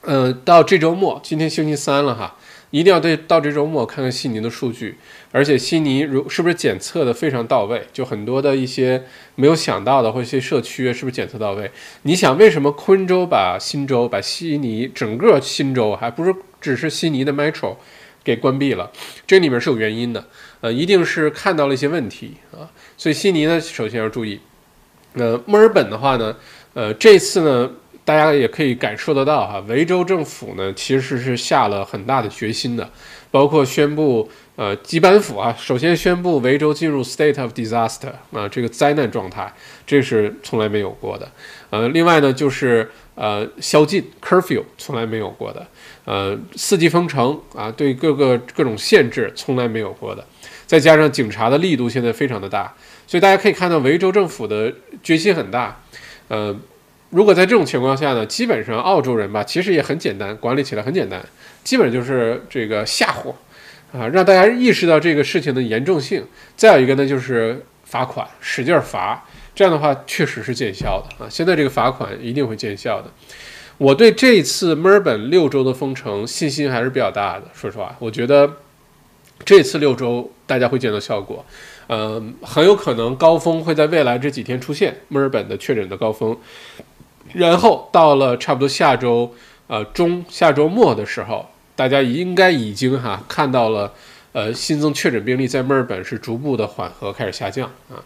呃，到这周末，今天星期三了哈。一定要对到这周末看看悉尼的数据，而且悉尼如是不是检测的非常到位？就很多的一些没有想到的或一些社区是不是检测到位？你想为什么昆州把新州把悉尼整个新州还不是只是悉尼的 Metro 给关闭了？这里面是有原因的，呃，一定是看到了一些问题啊。所以悉尼呢，首先要注意。呃，墨尔本的话呢，呃，这次呢。大家也可以感受得到哈，维州政府呢其实是下了很大的决心的，包括宣布呃基班府啊，首先宣布维州进入 state of disaster 啊这个灾难状态，这是从来没有过的。呃，另外呢就是呃宵禁 curfew 从来没有过的，呃四级封城啊对各个各种限制从来没有过的，再加上警察的力度现在非常的大，所以大家可以看到维州政府的决心很大，呃。如果在这种情况下呢，基本上澳洲人吧，其实也很简单，管理起来很简单，基本就是这个吓唬，啊，让大家意识到这个事情的严重性。再有一个呢，就是罚款，使劲罚，这样的话确实是见效的啊。现在这个罚款一定会见效的。我对这次墨尔本六周的封城信心还是比较大的。说实话，我觉得这次六周大家会见到效果，嗯，很有可能高峰会在未来这几天出现，墨尔本的确诊的高峰。然后到了差不多下周，呃中下周末的时候，大家应该已经哈看到了，呃新增确诊病例在墨尔本是逐步的缓和开始下降啊，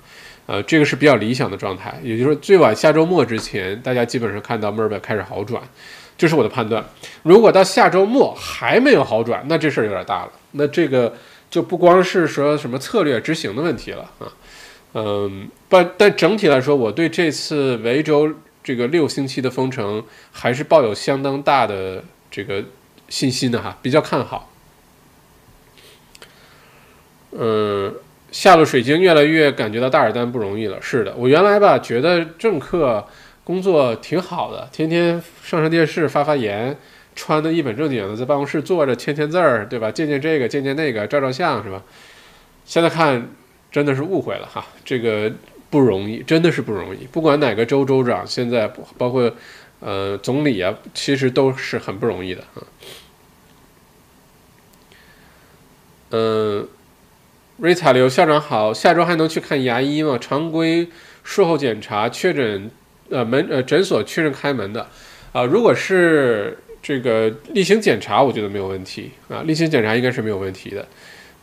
呃这个是比较理想的状态，也就是说最晚下周末之前，大家基本上看到墨尔本开始好转，这是我的判断。如果到下周末还没有好转，那这事儿有点大了，那这个就不光是说什么策略执行的问题了啊，嗯，但但整体来说，我对这次维州。这个六星期的封城还是抱有相当大的这个信心的哈，比较看好。嗯，下了水晶越来越感觉到大尔丹不容易了。是的，我原来吧觉得政客工作挺好的，天天上上电视发发言，穿的一本正经的在办公室坐着签签字儿，对吧？见见这个，见见那个，照照相是吧？现在看真的是误会了哈，这个。不容易，真的是不容易。不管哪个州州长，现在包括呃总理啊，其实都是很不容易的啊。嗯，瑞塔刘校长好，下周还能去看牙医吗？常规术后检查确诊，呃门呃诊所确认开门的啊。如果是这个例行检查，我觉得没有问题啊，例行检查应该是没有问题的。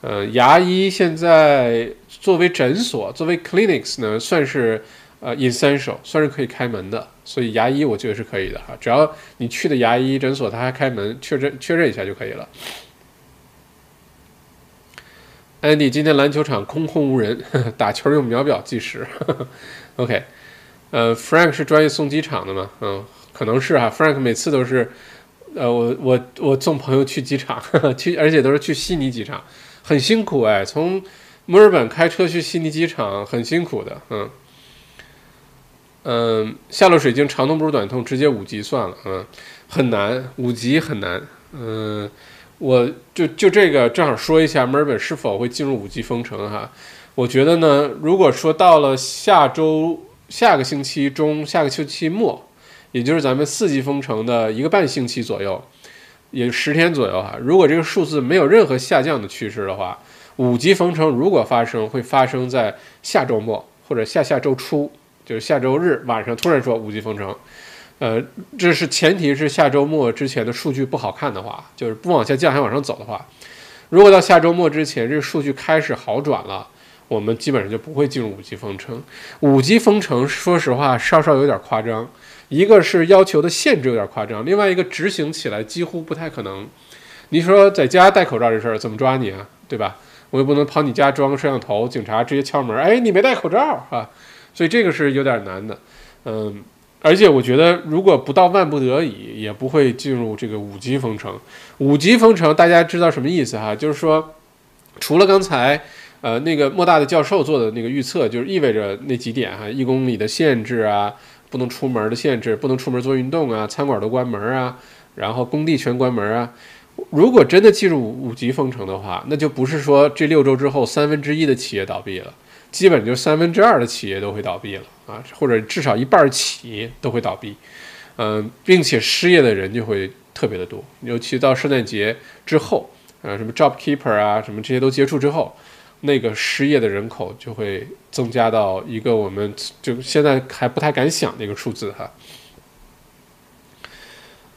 呃，牙医现在作为诊所，作为 clinics 呢，算是呃 essential，算是可以开门的。所以牙医我觉得是可以的哈，只要你去的牙医诊所他还开门，确认确认一下就可以了。Andy，今天篮球场空空无人，打球用秒表计时。OK，呃，Frank 是专业送机场的吗？嗯，可能是哈。Frank 每次都是，呃，我我我送朋友去机场，去而且都是去悉尼机场。很辛苦哎，从墨尔本开车去悉尼机场很辛苦的，嗯，嗯，下落水晶长痛不如短痛，直接五级算了，嗯，很难，五级很难，嗯，我就就这个正好说一下墨尔本是否会进入五级封城哈，我觉得呢，如果说到了下周下个星期中下个星期末，也就是咱们四级封城的一个半星期左右。也十天左右哈，如果这个数字没有任何下降的趋势的话，五级封城如果发生，会发生在下周末或者下下周初，就是下周日晚上突然说五级封城，呃，这是前提是下周末之前的数据不好看的话，就是不往下降还往上走的话，如果到下周末之前这个数据开始好转了，我们基本上就不会进入五级封城。五级封城说实话稍稍有点夸张。一个是要求的限制有点夸张，另外一个执行起来几乎不太可能。你说在家戴口罩这事儿怎么抓你啊？对吧？我又不能跑你家装个摄像头，警察直接敲门，哎，你没戴口罩啊？所以这个是有点难的。嗯，而且我觉得如果不到万不得已，也不会进入这个五级封城。五级封城大家知道什么意思哈？就是说，除了刚才呃那个莫大的教授做的那个预测，就是意味着那几点哈，一公里的限制啊。不能出门的限制，不能出门做运动啊，餐馆都关门啊，然后工地全关门啊。如果真的进入五级封城的话，那就不是说这六周之后三分之一的企业倒闭了，基本就三分之二的企业都会倒闭了啊，或者至少一半企业都会倒闭，嗯，并且失业的人就会特别的多，尤其到圣诞节之后，呃，什么 Job Keeper 啊，什么这些都结束之后，那个失业的人口就会增加到一个我们就现在还不太敢想的一个数字哈。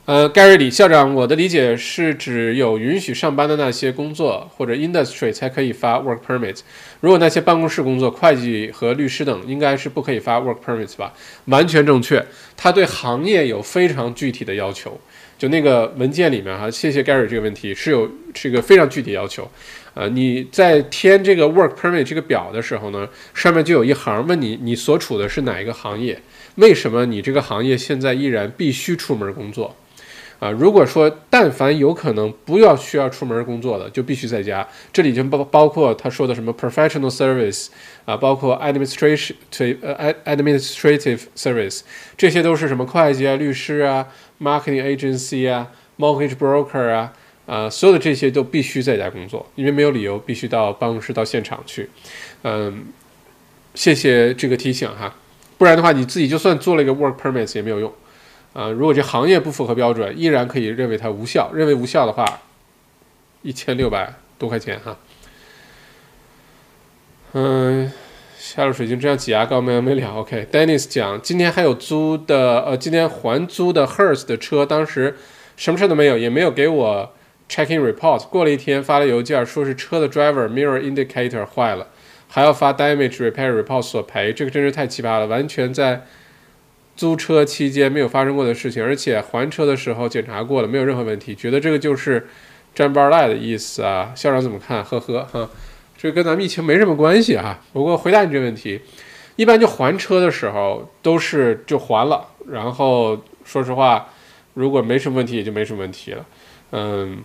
呃，，Gary 李校长，我的理解是指有允许上班的那些工作或者 industry 才可以发 work permit。如果那些办公室工作，会计和律师等，应该是不可以发 work permit 吧？完全正确。他对行业有非常具体的要求。就那个文件里面哈，谢谢 Gary 这个问题是有是一个非常具体要求。呃，你在填这个 work permit 这个表的时候呢，上面就有一行问你你所处的是哪一个行业？为什么你这个行业现在依然必须出门工作？啊，如果说但凡有可能不要需要出门工作的，就必须在家。这里就包包括他说的什么 professional service 啊，包括 administration 呃 administrative service，这些都是什么会计啊、律师啊、marketing agency 啊、mortgage broker 啊，啊，所有的这些都必须在家工作，因为没有理由必须到办公室到现场去。嗯，谢谢这个提醒哈，不然的话你自己就算做了一个 work permits 也没有用。啊，如果这行业不符合标准，依然可以认为它无效。认为无效的话，一千六百多块钱哈。嗯，下入水晶这样挤牙膏没完没了。OK，Dennis 讲，今天还有租的，呃，今天还租的 Hertz 的车，当时什么事都没有，也没有给我 checking report。过了一天发了邮件，说是车的 driver mirror indicator 坏了，还要发 damage repair report 索赔。这个真是太奇葩了，完全在。租车期间没有发生过的事情，而且还车的时候检查过了，没有任何问题。觉得这个就是沾包赖的意思啊？校长怎么看？呵呵哈，这跟咱们疫情没什么关系哈。不过回答你这个问题，一般就还车的时候都是就还了，然后说实话，如果没什么问题也就没什么问题了。嗯，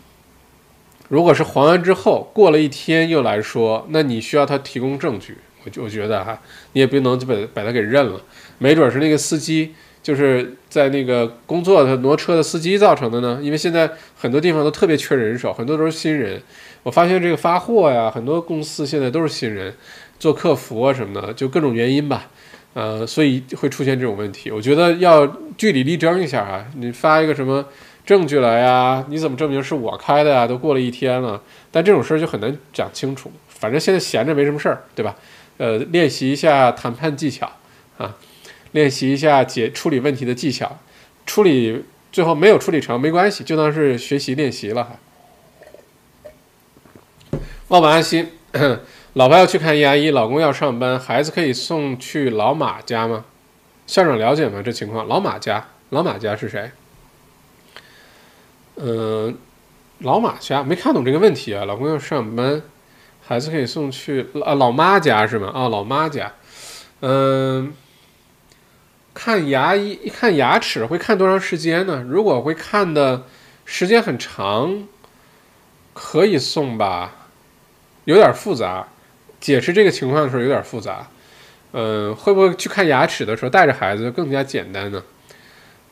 如果是还完之后过了一天又来说，那你需要他提供证据。我就我觉得哈，你也不能就把把他给认了。没准是那个司机就是在那个工作他挪车的司机造成的呢，因为现在很多地方都特别缺人手，很多都是新人。我发现这个发货呀，很多公司现在都是新人，做客服啊什么的，就各种原因吧，呃，所以会出现这种问题。我觉得要据理力争一下啊，你发一个什么证据来呀？你怎么证明是我开的呀？都过了一天了，但这种事儿就很难讲清楚。反正现在闲着没什么事儿，对吧？呃，练习一下谈判技巧啊。练习一下解处理问题的技巧，处理最后没有处理成没关系，就当是学习练习了哈。老板安心，老婆要去看牙医，老公要上班，孩子可以送去老马家吗？校长了解吗？这情况，老马家，老马家是谁？嗯，老马家没看懂这个问题啊。老公要上班，孩子可以送去老老妈家是吗？啊，老妈家，嗯。看牙医，看牙齿会看多长时间呢？如果会看的时间很长，可以送吧，有点复杂。解释这个情况的时候有点复杂。嗯，会不会去看牙齿的时候带着孩子更加简单呢？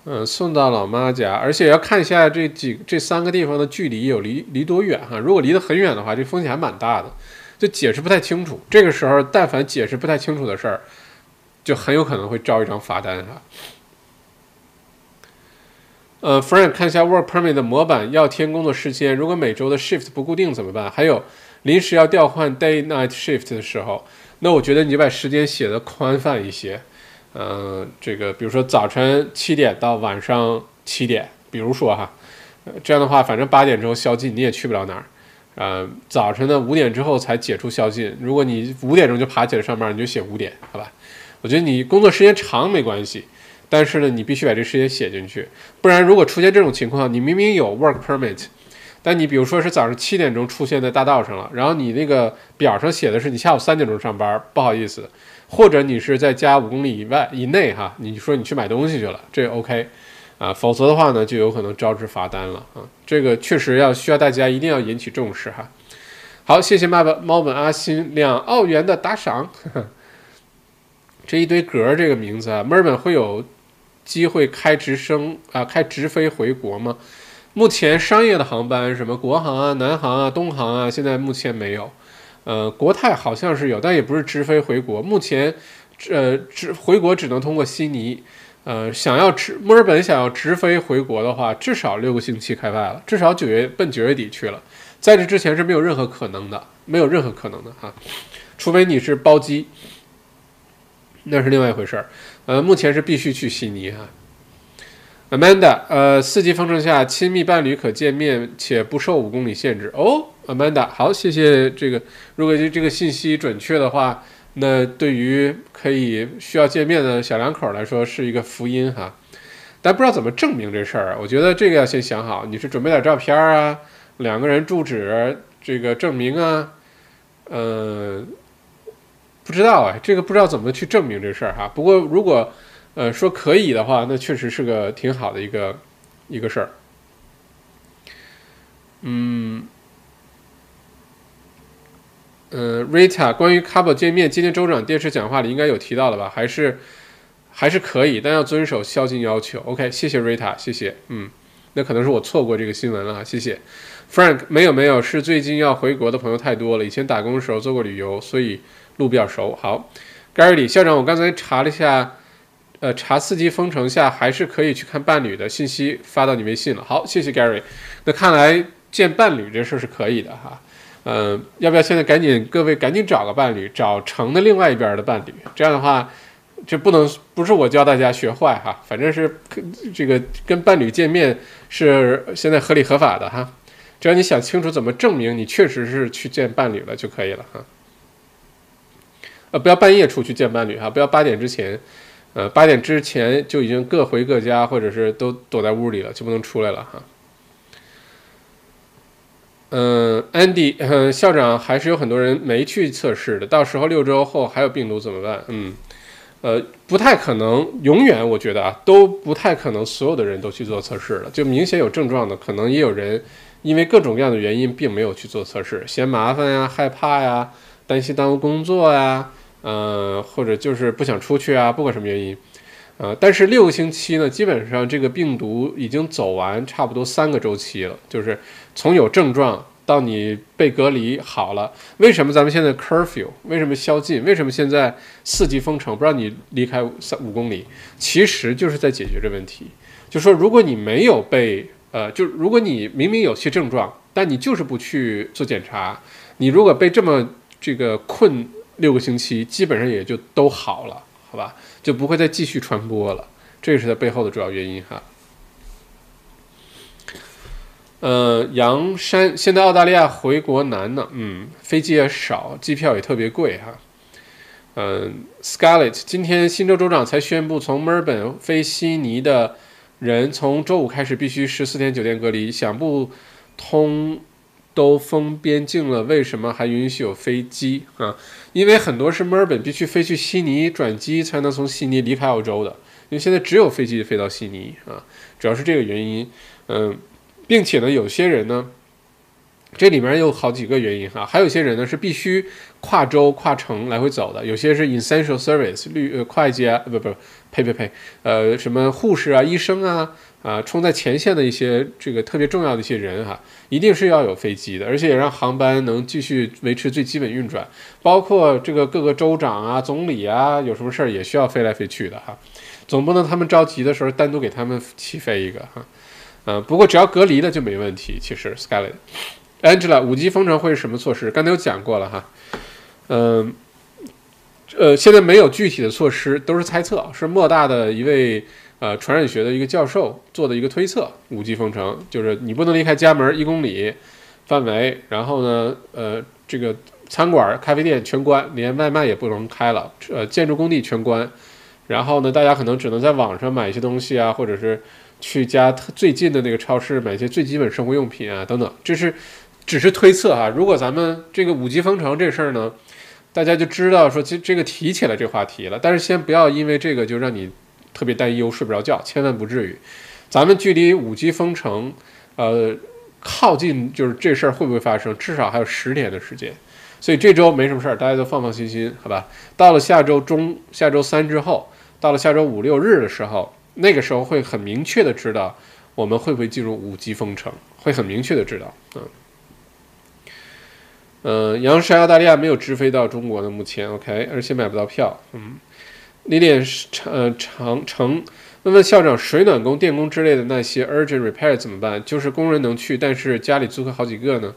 嗯，送到老妈家，而且要看一下这几这三个地方的距离有离离多远哈。如果离得很远的话，这风险还蛮大的，就解释不太清楚。这个时候，但凡解释不太清楚的事儿。就很有可能会招一张罚单哈。呃，Frank 看一下 Work Permit 的模板，要填工作时间。如果每周的 shift 不固定怎么办？还有临时要调换 day night shift 的时候，那我觉得你把时间写的宽泛一些。嗯，这个比如说早晨七点到晚上七点，比如说哈，这样的话，反正八点之后宵禁你也去不了哪儿。呃，早晨的五点之后才解除宵禁。如果你五点钟就爬起来上班，你就写五点，好吧？我觉得你工作时间长没关系，但是呢，你必须把这时间写进去，不然如果出现这种情况，你明明有 work permit，但你比如说是早上七点钟出现在大道上了，然后你那个表上写的是你下午三点钟上班，不好意思，或者你是在家五公里以外以内哈，你说你去买东西去了，这 OK，啊，否则的话呢，就有可能招致罚单了啊，这个确实要需要大家一定要引起重视哈。好，谢谢妈妈猫本阿星两澳元的打赏。这一堆格儿这个名字啊，墨尔本会有机会开直升啊，开直飞回国吗？目前商业的航班，什么国航啊、南航啊、东航啊，现在目前没有。呃，国泰好像是有，但也不是直飞回国。目前，呃，直回国只能通过悉尼。呃，想要直墨尔本想要直飞回国的话，至少六个星期开外了，至少九月奔九月底去了。在这之前是没有任何可能的，没有任何可能的哈，除非你是包机，那是另外一回事儿。呃，目前是必须去悉尼哈。Amanda，呃，四级封城下，亲密伴侣可见面且不受五公里限制哦。Amanda，好，谢谢这个。如果这这个信息准确的话，那对于可以需要见面的小两口来说是一个福音哈。但不知道怎么证明这事儿？我觉得这个要先想好，你是准备点照片啊，两个人住址这个证明啊，呃，不知道啊，这个不知道怎么去证明这事儿哈。不过如果呃，说可以的话，那确实是个挺好的一个一个事儿。嗯，呃，Rita，关于 Couple 见面，今天州长电视讲话里应该有提到了吧？还是还是可以，但要遵守宵禁要求。OK，谢谢 Rita，谢谢。嗯，那可能是我错过这个新闻了，谢谢。Frank，没有没有，是最近要回国的朋友太多了，以前打工的时候做过旅游，所以路比较熟。好，Gary 校长，我刚才查了一下。呃，查四级封城下还是可以去看伴侣的信息发到你微信了。好，谢谢 Gary。那看来见伴侣这事儿是可以的哈。嗯，要不要现在赶紧各位赶紧找个伴侣，找城的另外一边的伴侣？这样的话，这不能不是我教大家学坏哈，反正是这个跟伴侣见面是现在合理合法的哈。只要你想清楚怎么证明你确实是去见伴侣了就可以了哈。呃，不要半夜出去见伴侣哈，不要八点之前。呃，八点之前就已经各回各家，或者是都躲在屋里了，就不能出来了哈。嗯，Andy，校长还是有很多人没去测试的，到时候六周后还有病毒怎么办？嗯，呃，不太可能，永远我觉得啊，都不太可能所有的人都去做测试了。就明显有症状的，可能也有人因为各种各样的原因并没有去做测试，嫌麻烦呀、害怕呀、担心耽误工作呀。呃，或者就是不想出去啊，不管什么原因，呃，但是六个星期呢，基本上这个病毒已经走完差不多三个周期了，就是从有症状到你被隔离好了。为什么咱们现在 curfew？为什么宵禁？为什么现在四级封城，不让你离开三五公里？其实就是在解决这问题。就说如果你没有被，呃，就如果你明明有些症状，但你就是不去做检查，你如果被这么这个困。六个星期基本上也就都好了，好吧，就不会再继续传播了。这是它背后的主要原因哈。呃，杨山现在澳大利亚回国难呢，嗯，飞机也少，机票也特别贵哈。嗯，Scarlett，今天新州州长才宣布，从墨尔本飞悉尼的人从周五开始必须十四天酒店隔离，想不通。都封边境了，为什么还允许有飞机啊？因为很多是墨尔本必须飞去悉尼转机才能从悉尼离开澳洲的，因为现在只有飞机飞到悉尼啊，主要是这个原因。嗯，并且呢，有些人呢，这里面有好几个原因哈，还有些人呢是必须跨州跨城来回走的，有些是 essential service 律呃会计啊，不不，呸呸呸，呃什么护士啊、医生啊。啊，冲在前线的一些这个特别重要的一些人哈，一定是要有飞机的，而且也让航班能继续维持最基本运转。包括这个各个州长啊、总理啊，有什么事儿也需要飞来飞去的哈，总不能他们着急的时候单独给他们起飞一个哈。嗯，不过只要隔离了就没问题。其实，Scarlett，Angela，五 G 封城会是什么措施？刚才有讲过了哈。嗯，呃，现在没有具体的措施，都是猜测，是莫大的一位。呃，传染学的一个教授做的一个推测，五级封城就是你不能离开家门一公里范围，然后呢，呃，这个餐馆、咖啡店全关，连外卖也不能开了，呃，建筑工地全关，然后呢，大家可能只能在网上买一些东西啊，或者是去家最近的那个超市买一些最基本生活用品啊，等等，这是只是推测啊。如果咱们这个五级封城这事儿呢，大家就知道说这这个提起来这话题了，但是先不要因为这个就让你。特别担忧，睡不着觉，千万不至于。咱们距离五 G 封城，呃，靠近，就是这事儿会不会发生？至少还有十天的时间，所以这周没什么事儿，大家都放放心心，好吧？到了下周中、下周三之后，到了下周五六日的时候，那个时候会很明确的知道我们会不会进入五 G 封城，会很明确的知道，嗯。呃，洋山澳大利亚没有直飞到中国的，目前 OK，而且买不到票。嗯，李脸长呃长城问问校长，水暖工、电工之类的那些 urgent repair 怎么办？就是工人能去，但是家里租客好几个呢。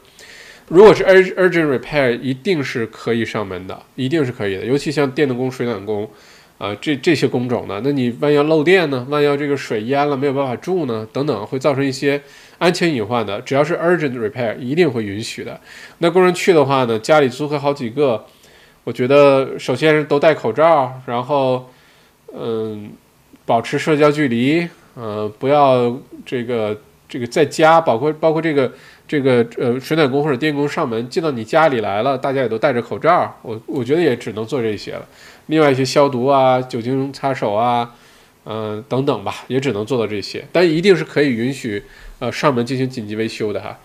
如果是 urgent repair，一定是可以上门的，一定是可以的。尤其像电动工、水暖工，啊，这这些工种呢，那你万一要漏电呢？万一要这个水淹了没有办法住呢？等等，会造成一些安全隐患的。只要是 urgent repair，一定会允许的。那工人去的话呢，家里租客好几个，我觉得首先是都戴口罩，然后，嗯，保持社交距离，呃，不要这个这个在家，包括包括这个。这个呃，水暖工或者电工上门进到你家里来了，大家也都戴着口罩，我我觉得也只能做这些了。另外一些消毒啊、酒精擦手啊，嗯等等吧，也只能做到这些。但一定是可以允许呃上门进行紧急维修的哈。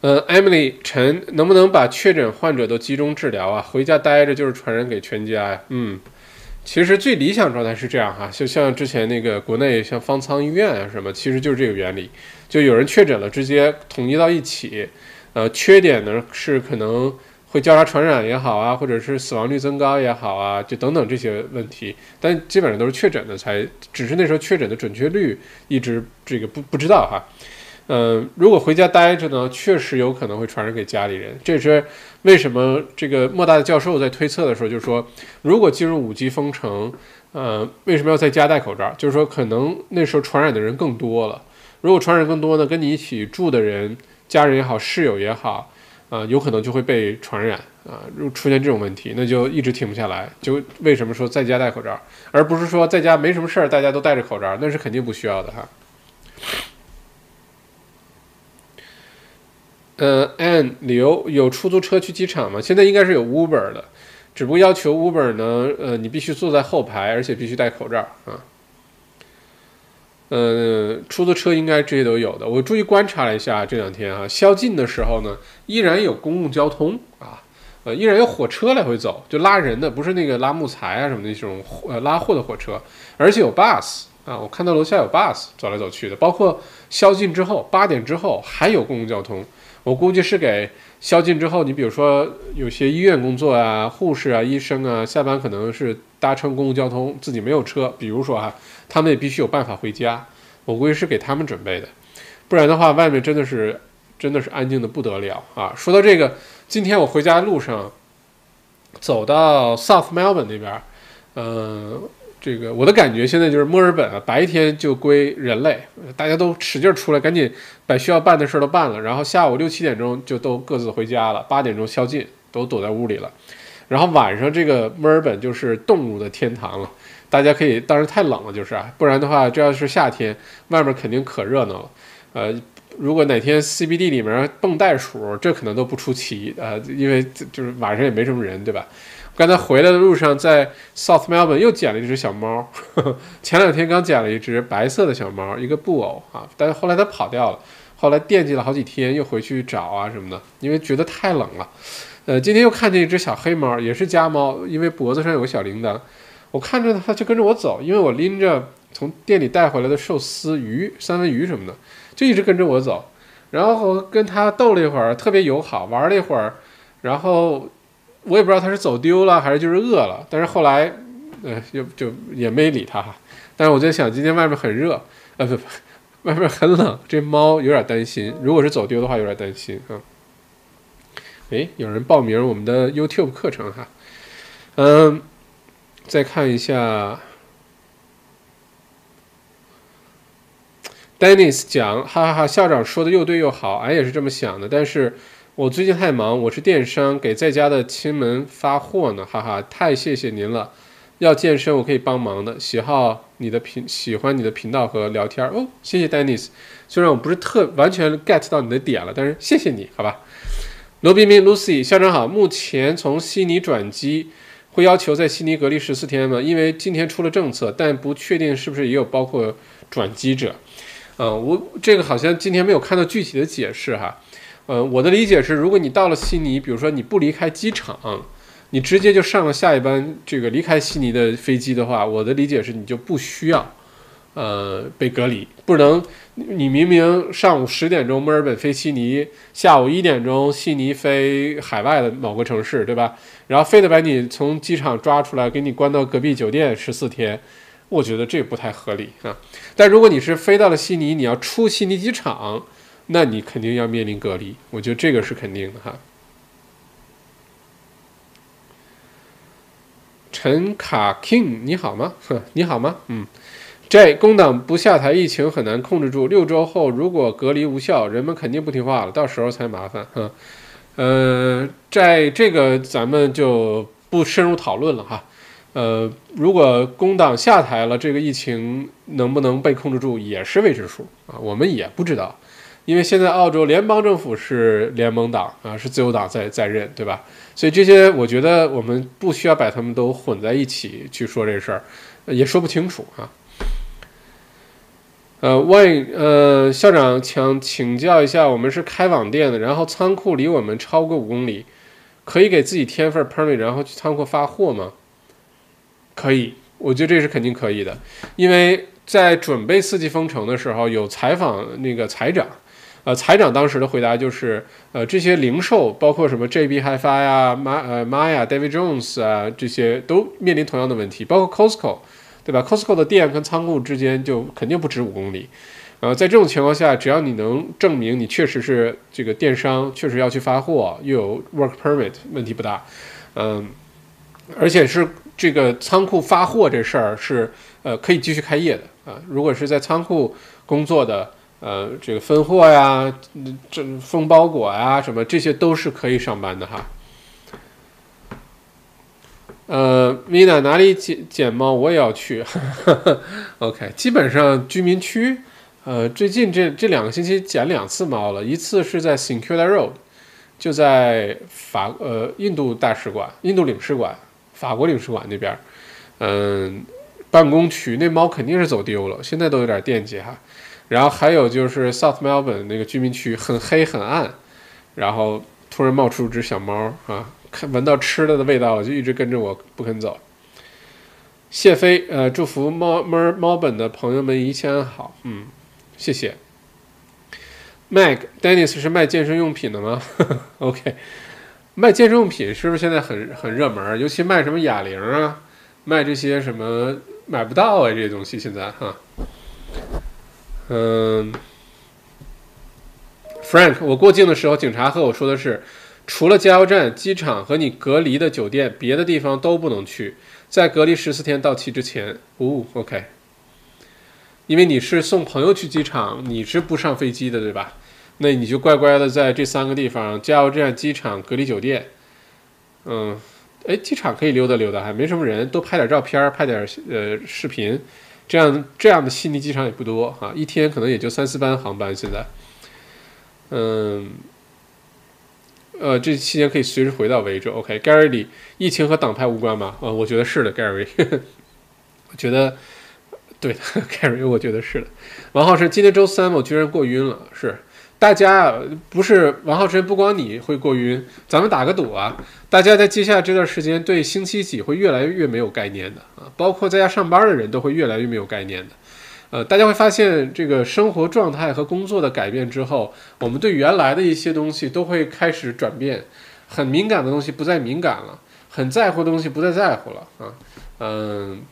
呃，Emily 陈能不能把确诊患者都集中治疗啊？回家待着就是传染给全家呀？嗯。其实最理想状态是这样哈，就像之前那个国内像方舱医院啊什么，其实就是这个原理，就有人确诊了，直接统一到一起。呃，缺点呢是可能会交叉传染也好啊，或者是死亡率增高也好啊，就等等这些问题。但基本上都是确诊的才，只是那时候确诊的准确率一直这个不不知道哈。嗯，如果回家待着呢，确实有可能会传染给家里人。这是为什么？这个莫大的教授在推测的时候就说，如果进入五级封城，呃，为什么要在家戴口罩？就是说，可能那时候传染的人更多了。如果传染更多呢，跟你一起住的人，家人也好，室友也好，啊，有可能就会被传染啊。如出现这种问题，那就一直停不下来。就为什么说在家戴口罩，而不是说在家没什么事儿，大家都戴着口罩，那是肯定不需要的哈。呃，An 刘有出租车去机场吗？现在应该是有 Uber 的，只不过要求 Uber 呢，呃，你必须坐在后排，而且必须戴口罩啊。呃，出租车应该这些都有的。我注意观察了一下这两天啊，宵禁的时候呢，依然有公共交通啊，呃，依然有火车来回走，就拉人的，不是那个拉木材啊什么的那种呃拉货的火车，而且有 bus 啊，我看到楼下有 bus 走来走去的，包括宵禁之后八点之后还有公共交通。我估计是给宵禁之后，你比如说有些医院工作啊、护士啊、医生啊，下班可能是搭乘公共交通，自己没有车，比如说哈，他们也必须有办法回家。我估计是给他们准备的，不然的话，外面真的是真的是安静的不得了啊。说到这个，今天我回家路上走到 South Melbourne 那边，嗯。这个我的感觉现在就是墨尔本啊，白天就归人类，大家都使劲出来，赶紧把需要办的事儿都办了，然后下午六七点钟就都各自回家了，八点钟宵禁，都躲在屋里了。然后晚上这个墨尔本就是动物的天堂了，大家可以，当然太冷了就是啊，不然的话这要是夏天，外面肯定可热闹了。呃，如果哪天 CBD 里面蹦袋鼠，这可能都不出奇啊，因为就是晚上也没什么人，对吧？刚才回来的路上，在 South Melbourne 又捡了一只小猫。前两天刚捡了一只白色的小猫，一个布偶啊，但是后来它跑掉了。后来惦记了好几天，又回去找啊什么的，因为觉得太冷了。呃，今天又看见一只小黑猫，也是家猫，因为脖子上有个小铃铛。我看着它就跟着我走，因为我拎着从店里带回来的寿司、鱼、三文鱼什么的，就一直跟着我走。然后跟它逗了一会儿，特别友好，玩了一会儿，然后。我也不知道他是走丢了还是就是饿了，但是后来，呃，就就也没理他。但是我在想，今天外面很热，呃，不不，外面很冷，这猫有点担心。如果是走丢的话，有点担心啊。诶，有人报名我们的 YouTube 课程哈。嗯，再看一下，Dennis 讲，哈哈哈，校长说的又对又好，俺也是这么想的，但是。我最近太忙，我是电商，给在家的亲们发货呢，哈哈，太谢谢您了。要健身，我可以帮忙的。喜好你的频，喜欢你的频道和聊天哦，谢谢 Dennis。虽然我不是特完全 get 到你的点了，但是谢谢你好吧。罗彬彬 Lucy 校长好，目前从悉尼转机，会要求在悉尼隔离十四天吗？因为今天出了政策，但不确定是不是也有包括转机者。嗯，我这个好像今天没有看到具体的解释哈。呃，我的理解是，如果你到了悉尼，比如说你不离开机场，你直接就上了下一班这个离开悉尼的飞机的话，我的理解是你就不需要，呃，被隔离，不能你明明上午十点钟墨尔本飞悉尼，下午一点钟悉尼飞海外的某个城市，对吧？然后非得把你从机场抓出来，给你关到隔壁酒店十四天，我觉得这不太合理啊。但如果你是飞到了悉尼，你要出悉尼机场，那你肯定要面临隔离，我觉得这个是肯定的哈。陈卡 King，你好吗？呵，你好吗？嗯。这工党不下台，疫情很难控制住。六周后，如果隔离无效，人们肯定不听话了，到时候才麻烦。哈，呃，在这个咱们就不深入讨论了哈。呃，如果工党下台了，这个疫情能不能被控制住，也是未知数啊，我们也不知道。因为现在澳洲联邦政府是联盟党啊，是自由党在在任，对吧？所以这些我觉得我们不需要把他们都混在一起去说这事儿，也说不清楚啊。呃，万呃，校长想请教一下，我们是开网店的，然后仓库离我们超过五公里，可以给自己添份 permit，然后去仓库发货吗？可以，我觉得这是肯定可以的，因为在准备四季封城的时候，有采访那个财长，呃，财长当时的回答就是，呃，这些零售，包括什么 JB Hi-Fi 呀、马呃 Maya、David Jones 啊，这些都面临同样的问题，包括 Costco。对吧？Costco 的店跟仓库之间就肯定不止五公里，呃，在这种情况下，只要你能证明你确实是这个电商，确实要去发货，又有 work permit，问题不大。嗯，而且是这个仓库发货这事儿是呃可以继续开业的啊。如果是在仓库工作的，呃，这个分货呀、这封包裹呀什么，这些都是可以上班的哈。呃，米娜哪里捡捡猫，我也要去。OK，基本上居民区，呃，最近这这两个星期捡两次猫了，一次是在 s i n c u l a Road，就在法呃印度大使馆、印度领事馆、法国领事馆那边，嗯，办公区那猫肯定是走丢了，现在都有点惦记哈。然后还有就是 South Melbourne 那个居民区很黑很暗，然后突然冒出只小猫啊。看闻到吃的的味道，就一直跟着我不肯走。谢飞，呃，祝福猫猫猫本的朋友们一切安好。嗯，谢谢。Mag，Dennis 是卖健身用品的吗？OK，卖健身用品是不是现在很很热门？尤其卖什么哑铃啊，卖这些什么买不到啊这些东西现在哈。嗯，Frank，我过境的时候，警察和我说的是。除了加油站、机场和你隔离的酒店，别的地方都不能去。在隔离十四天到期之前，哦，OK。因为你是送朋友去机场，你是不上飞机的，对吧？那你就乖乖的在这三个地方：加油站、机场、隔离酒店。嗯，哎，机场可以溜达溜达，还没什么人，多拍点照片，拍点呃视频。这样这样的悉尼机场也不多哈，一天可能也就三四班航班。现在，嗯。呃，这期间可以随时回到维州。OK，Gary，疫情和党派无关吗？呃，我觉得是的，Gary。我觉得对的，Gary，我觉得是的。王浩是，今天周三，我居然过晕了。是，大家不是王浩辰，不光你会过晕，咱们打个赌啊！大家在接下来这段时间对星期几会越来越没有概念的啊，包括在家上班的人都会越来越没有概念的。呃，大家会发现，这个生活状态和工作的改变之后，我们对原来的一些东西都会开始转变，很敏感的东西不再敏感了，很在乎的东西不再在乎了啊。嗯，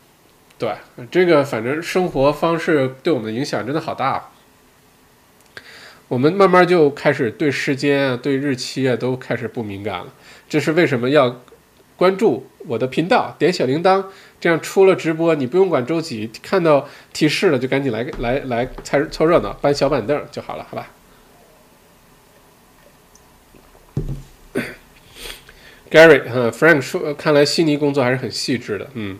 对，这个反正生活方式对我们的影响真的好大。我们慢慢就开始对时间啊、对日期啊都开始不敏感了。这是为什么要关注我的频道，点小铃铛？这样出了直播，你不用管周几，看到提示了就赶紧来来来凑凑热闹，搬小板凳就好了，好吧？Gary，哈，Frank 说，看来悉尼工作还是很细致的，嗯。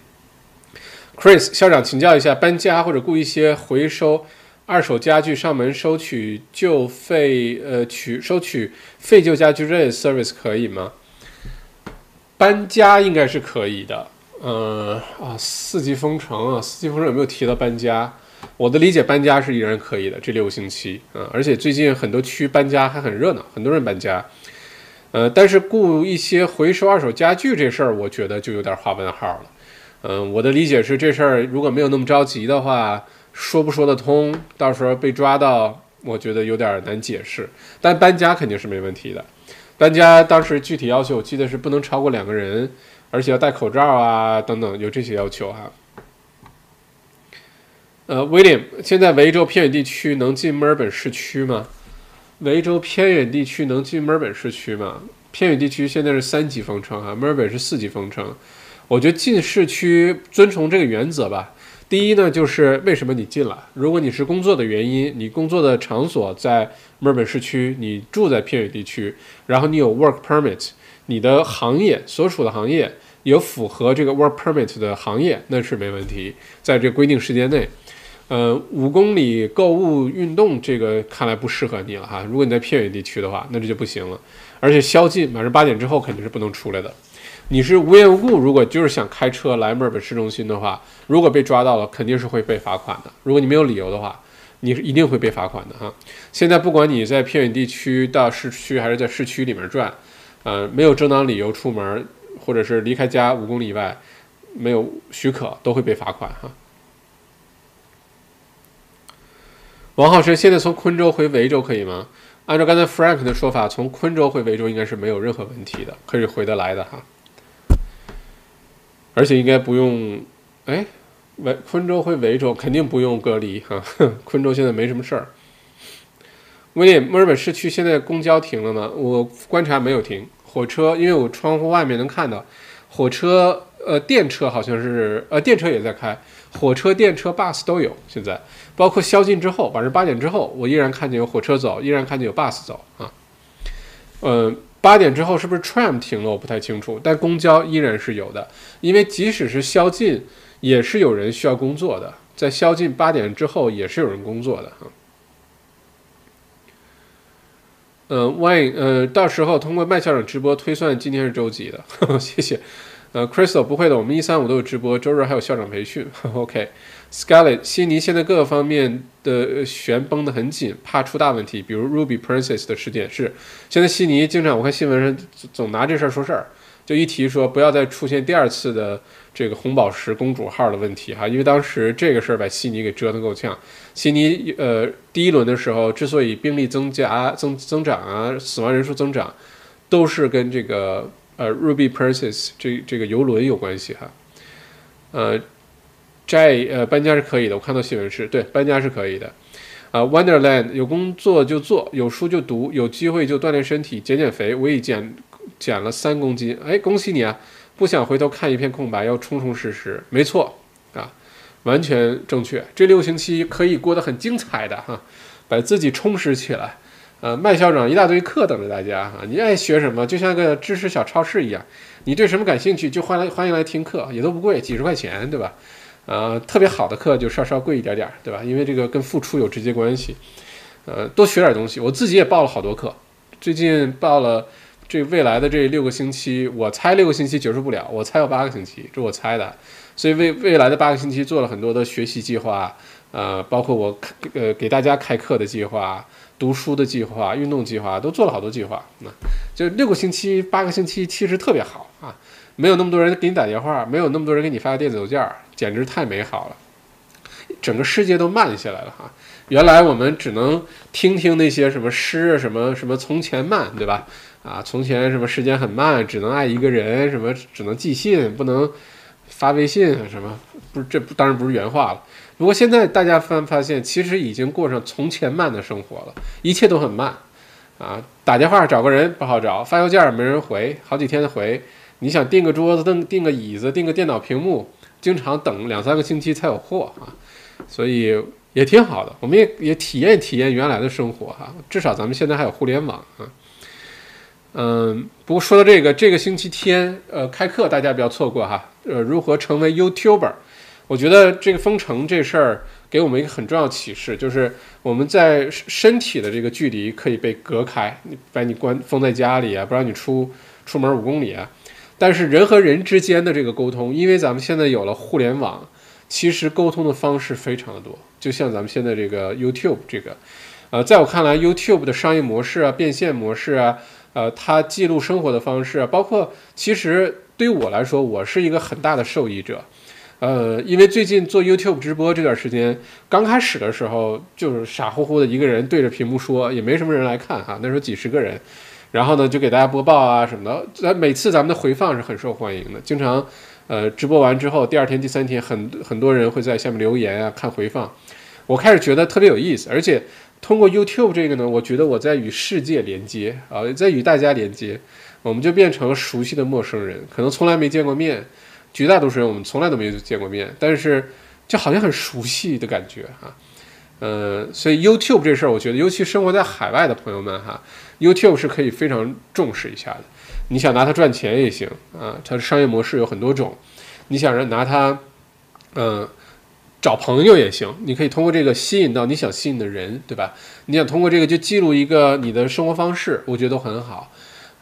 Chris 校长，请教一下，搬家或者雇一些回收二手家具上门收取旧废，呃，取收取废旧家具这 service 可以吗？搬家应该是可以的。嗯啊，四级封城啊，四级封城有没有提到搬家？我的理解，搬家是依然可以的，这六个星期啊，而且最近很多区搬家还很热闹，很多人搬家。呃，但是雇一些回收二手家具这事儿，我觉得就有点画问号了。嗯，我的理解是，这事儿如果没有那么着急的话，说不说得通，到时候被抓到，我觉得有点难解释。但搬家肯定是没问题的。搬家当时具体要求，我记得是不能超过两个人，而且要戴口罩啊，等等，有这些要求哈。呃，威廉，现在维州偏远地区能进墨尔本市区吗？维州偏远地区能进墨尔本市区吗？偏远地区现在是三级封城啊，墨尔本是四级封城。我觉得进市区遵从这个原则吧。第一呢，就是为什么你进来？如果你是工作的原因，你工作的场所在墨尔本市区，你住在偏远地区，然后你有 work permit，你的行业所属的行业有符合这个 work permit 的行业，那是没问题，在这规定时间内。呃，五公里购物运动这个看来不适合你了哈。如果你在偏远地区的话，那这就不行了。而且宵禁，晚上八点之后肯定是不能出来的。你是无缘无故，如果就是想开车来墨尔本市中心的话，如果被抓到了，肯定是会被罚款的。如果你没有理由的话，你是一定会被罚款的哈。现在不管你在偏远地区到市区，还是在市区里面转，呃，没有正当理由出门，或者是离开家五公里以外，没有许可，都会被罚款哈。王浩生，现在从昆州回维州可以吗？按照刚才 Frank 的说法，从昆州回维州应该是没有任何问题的，可以回得来的哈。而且应该不用，哎，维昆州回维州肯定不用隔离哈。昆州现在没什么事儿。威廉，墨尔本市区现在公交停了吗？我观察没有停，火车因为我窗户外面能看到，火车呃电车好像是呃电车也在开，火车、电车、bus 都有。现在包括宵禁之后，晚上八点之后，我依然看见有火车走，依然看见有 bus 走啊。嗯。八点之后是不是 tram 停了？我不太清楚，但公交依然是有的，因为即使是宵禁，也是有人需要工作的，在宵禁八点之后也是有人工作的哈。嗯，万一呃，到时候通过麦校长直播推算今天是周几的？谢谢。呃，Crystal 不会的，我们一三五都有直播，周日还有校长培训。OK。Scarlett，悉尼现在各个方面的弦绷得很紧，怕出大问题，比如 Ruby Princess 的事件是。现在悉尼经常我看新闻上总拿这事儿说事儿，就一提说不要再出现第二次的这个红宝石公主号的问题哈，因为当时这个事儿把悉尼给折腾够呛。悉尼呃第一轮的时候之所以病例增加增增长啊，死亡人数增长，都是跟这个呃 Ruby Princess 这这个游轮有关系哈，呃。在呃搬家是可以的，我看到新闻是对搬家是可以的，啊，Wonderland 有工作就做，有书就读，有机会就锻炼身体，减减肥，我已减减了三公斤，哎，恭喜你啊！不想回头看一片空白，要充充实实，没错啊，完全正确。这六星期可以过得很精彩的哈，把自己充实起来。呃，麦校长一大堆课等着大家哈，你爱学什么，就像个知识小超市一样，你对什么感兴趣就欢来欢迎来听课，也都不贵，几十块钱，对吧？呃，特别好的课就稍稍贵一点点，对吧？因为这个跟付出有直接关系。呃，多学点东西，我自己也报了好多课。最近报了这未来的这六个星期，我猜六个星期结束不了，我猜有八个星期，这我猜的。所以未未来的八个星期做了很多的学习计划，呃，包括我呃给大家开课的计划、读书的计划、运动计划，都做了好多计划。那就六个星期、八个星期，其实特别好啊。没有那么多人给你打电话，没有那么多人给你发电子邮件，简直太美好了。整个世界都慢下来了哈。原来我们只能听听那些什么诗，什么什么从前慢，对吧？啊，从前什么时间很慢，只能爱一个人，什么只能寄信，不能发微信，什么不是？这当然不是原话了。不过现在大家发发现，其实已经过上从前慢的生活了，一切都很慢啊。打电话找个人不好找，发邮件没人回，好几天的回。你想订个桌子、订订个椅子、订个电脑屏幕，经常等两三个星期才有货啊，所以也挺好的。我们也也体验体验原来的生活哈，至少咱们现在还有互联网啊。嗯，不过说到这个，这个星期天呃开课，大家不要错过哈。呃，如何成为 YouTuber？我觉得这个封城这事儿给我们一个很重要启示，就是我们在身体的这个距离可以被隔开，你把你关封在家里啊，不让你出出门五公里啊。但是人和人之间的这个沟通，因为咱们现在有了互联网，其实沟通的方式非常的多。就像咱们现在这个 YouTube 这个，呃，在我看来，YouTube 的商业模式啊、变现模式啊，呃，它记录生活的方式啊，包括其实对于我来说，我是一个很大的受益者。呃，因为最近做 YouTube 直播这段时间，刚开始的时候就是傻乎乎的一个人对着屏幕说，也没什么人来看哈，那时候几十个人，然后呢就给大家播报啊什么的，咱每次咱们的回放是很受欢迎的，经常呃直播完之后，第二天、第三天很很多人会在下面留言啊，看回放，我开始觉得特别有意思，而且通过 YouTube 这个呢，我觉得我在与世界连接啊，在与大家连接，我们就变成了熟悉的陌生人，可能从来没见过面。绝大多数人我们从来都没有见过面，但是就好像很熟悉的感觉哈，呃，所以 YouTube 这事儿，我觉得尤其生活在海外的朋友们哈，YouTube 是可以非常重视一下的。你想拿它赚钱也行啊，它的商业模式有很多种。你想让拿它，嗯，找朋友也行，你可以通过这个吸引到你想吸引的人，对吧？你想通过这个就记录一个你的生活方式，我觉得都很好。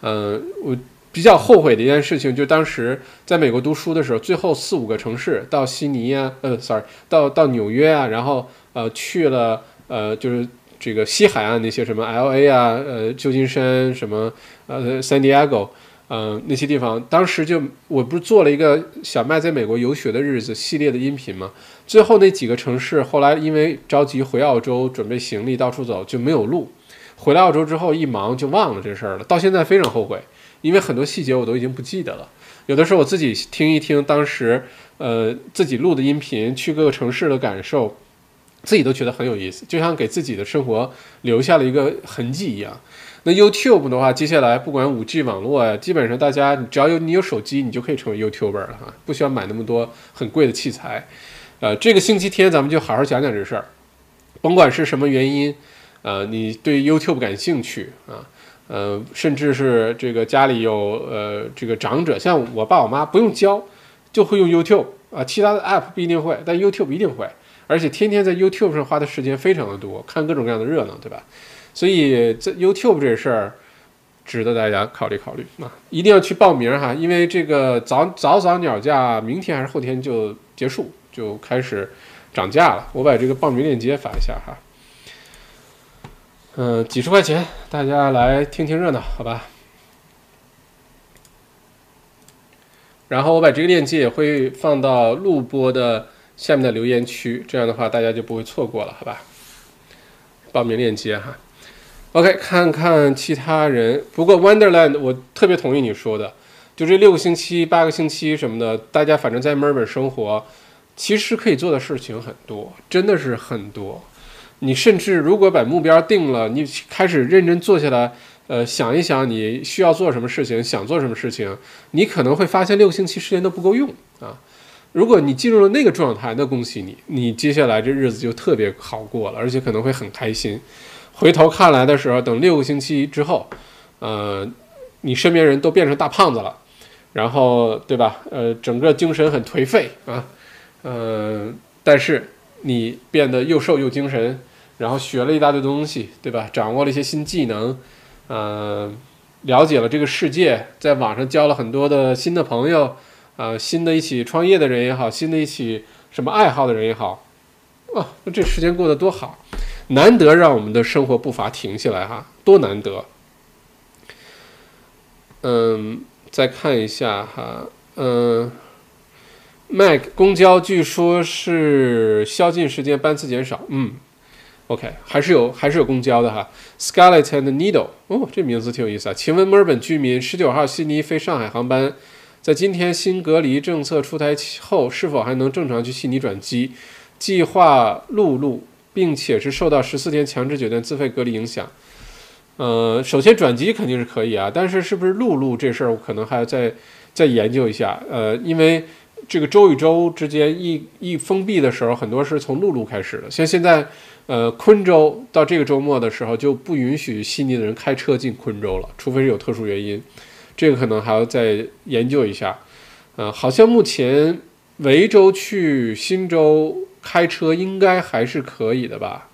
嗯，我。比较后悔的一件事情，就当时在美国读书的时候，最后四五个城市到悉尼啊，呃，sorry，到到纽约啊，然后呃去了呃就是这个西海岸那些什么 L A 啊，呃旧金山什么呃 San Diego，呃那些地方，当时就我不是做了一个小麦在美国游学的日子系列的音频嘛，最后那几个城市后来因为着急回澳洲准备行李到处走就没有录，回来澳洲之后一忙就忘了这事儿了，到现在非常后悔。因为很多细节我都已经不记得了，有的时候我自己听一听当时，呃，自己录的音频，去各个城市的感受，自己都觉得很有意思，就像给自己的生活留下了一个痕迹一样。那 YouTube 的话，接下来不管 5G 网络啊，基本上大家只要有你有手机，你就可以成为 YouTuber 了哈，不需要买那么多很贵的器材。呃，这个星期天咱们就好好讲讲这事儿，甭管是什么原因，呃，你对 YouTube 感兴趣啊。呃，甚至是这个家里有呃这个长者，像我爸我妈不用教，就会用 YouTube 啊，其他的 App 不一定会，但 YouTube 一定会，而且天天在 YouTube 上花的时间非常的多，看各种各样的热闹，对吧？所以这 YouTube 这事儿值得大家考虑考虑啊，一定要去报名哈，因为这个早早早鸟价明天还是后天就结束，就开始涨价了，我把这个报名链接发一下哈。嗯，几十块钱，大家来听听热闹，好吧？然后我把这个链接也会放到录播的下面的留言区，这样的话大家就不会错过了，好吧？报名链接哈。OK，看看其他人。不过 Wonderland，我特别同意你说的，就这六个星期、八个星期什么的，大家反正在墨尔本生活，其实可以做的事情很多，真的是很多。你甚至如果把目标定了，你开始认真坐下来，呃，想一想你需要做什么事情，想做什么事情，你可能会发现六个星期时间都不够用啊。如果你进入了那个状态，那恭喜你，你接下来这日子就特别好过了，而且可能会很开心。回头看来的时候，等六个星期之后，呃，你身边人都变成大胖子了，然后对吧？呃，整个精神很颓废啊，呃，但是你变得又瘦又精神。然后学了一大堆东西，对吧？掌握了一些新技能，嗯，了解了这个世界，在网上交了很多的新的朋友，啊，新的一起创业的人也好，新的一起什么爱好的人也好，哇，那这时间过得多好，难得让我们的生活步伐停下来哈，多难得。嗯，再看一下哈，嗯，Mac 公交据说是宵禁时间班次减少，嗯。OK，还是有还是有公交的哈。Scarlet and Needle，哦，这名字挺有意思啊。请问墨尔本居民，十九号悉尼飞上海航班，在今天新隔离政策出台后，是否还能正常去悉尼转机？计划陆路，并且是受到十四天强制酒店自费隔离影响。呃，首先转机肯定是可以啊，但是是不是陆路这事儿，我可能还要再再研究一下。呃，因为这个州与州之间一一封闭的时候，很多是从陆路开始的，像现在。呃，昆州到这个周末的时候就不允许悉尼的人开车进昆州了，除非是有特殊原因，这个可能还要再研究一下。呃，好像目前维州去新州开车应该还是可以的吧？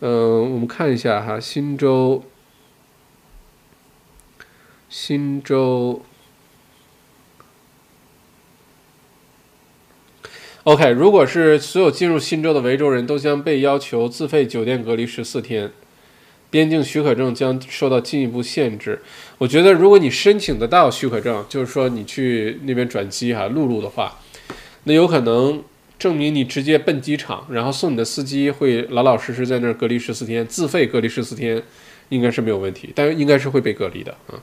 嗯，我们看一下哈，新州，新州。OK，如果是所有进入新州的维州人都将被要求自费酒店隔离十四天，边境许可证将受到进一步限制。我觉得，如果你申请得到许可证，就是说你去那边转机哈，陆路的话，那有可能证明你直接奔机场，然后送你的司机会老老实实在那儿隔离十四天，自费隔离十四天，应该是没有问题，但应该是会被隔离的啊。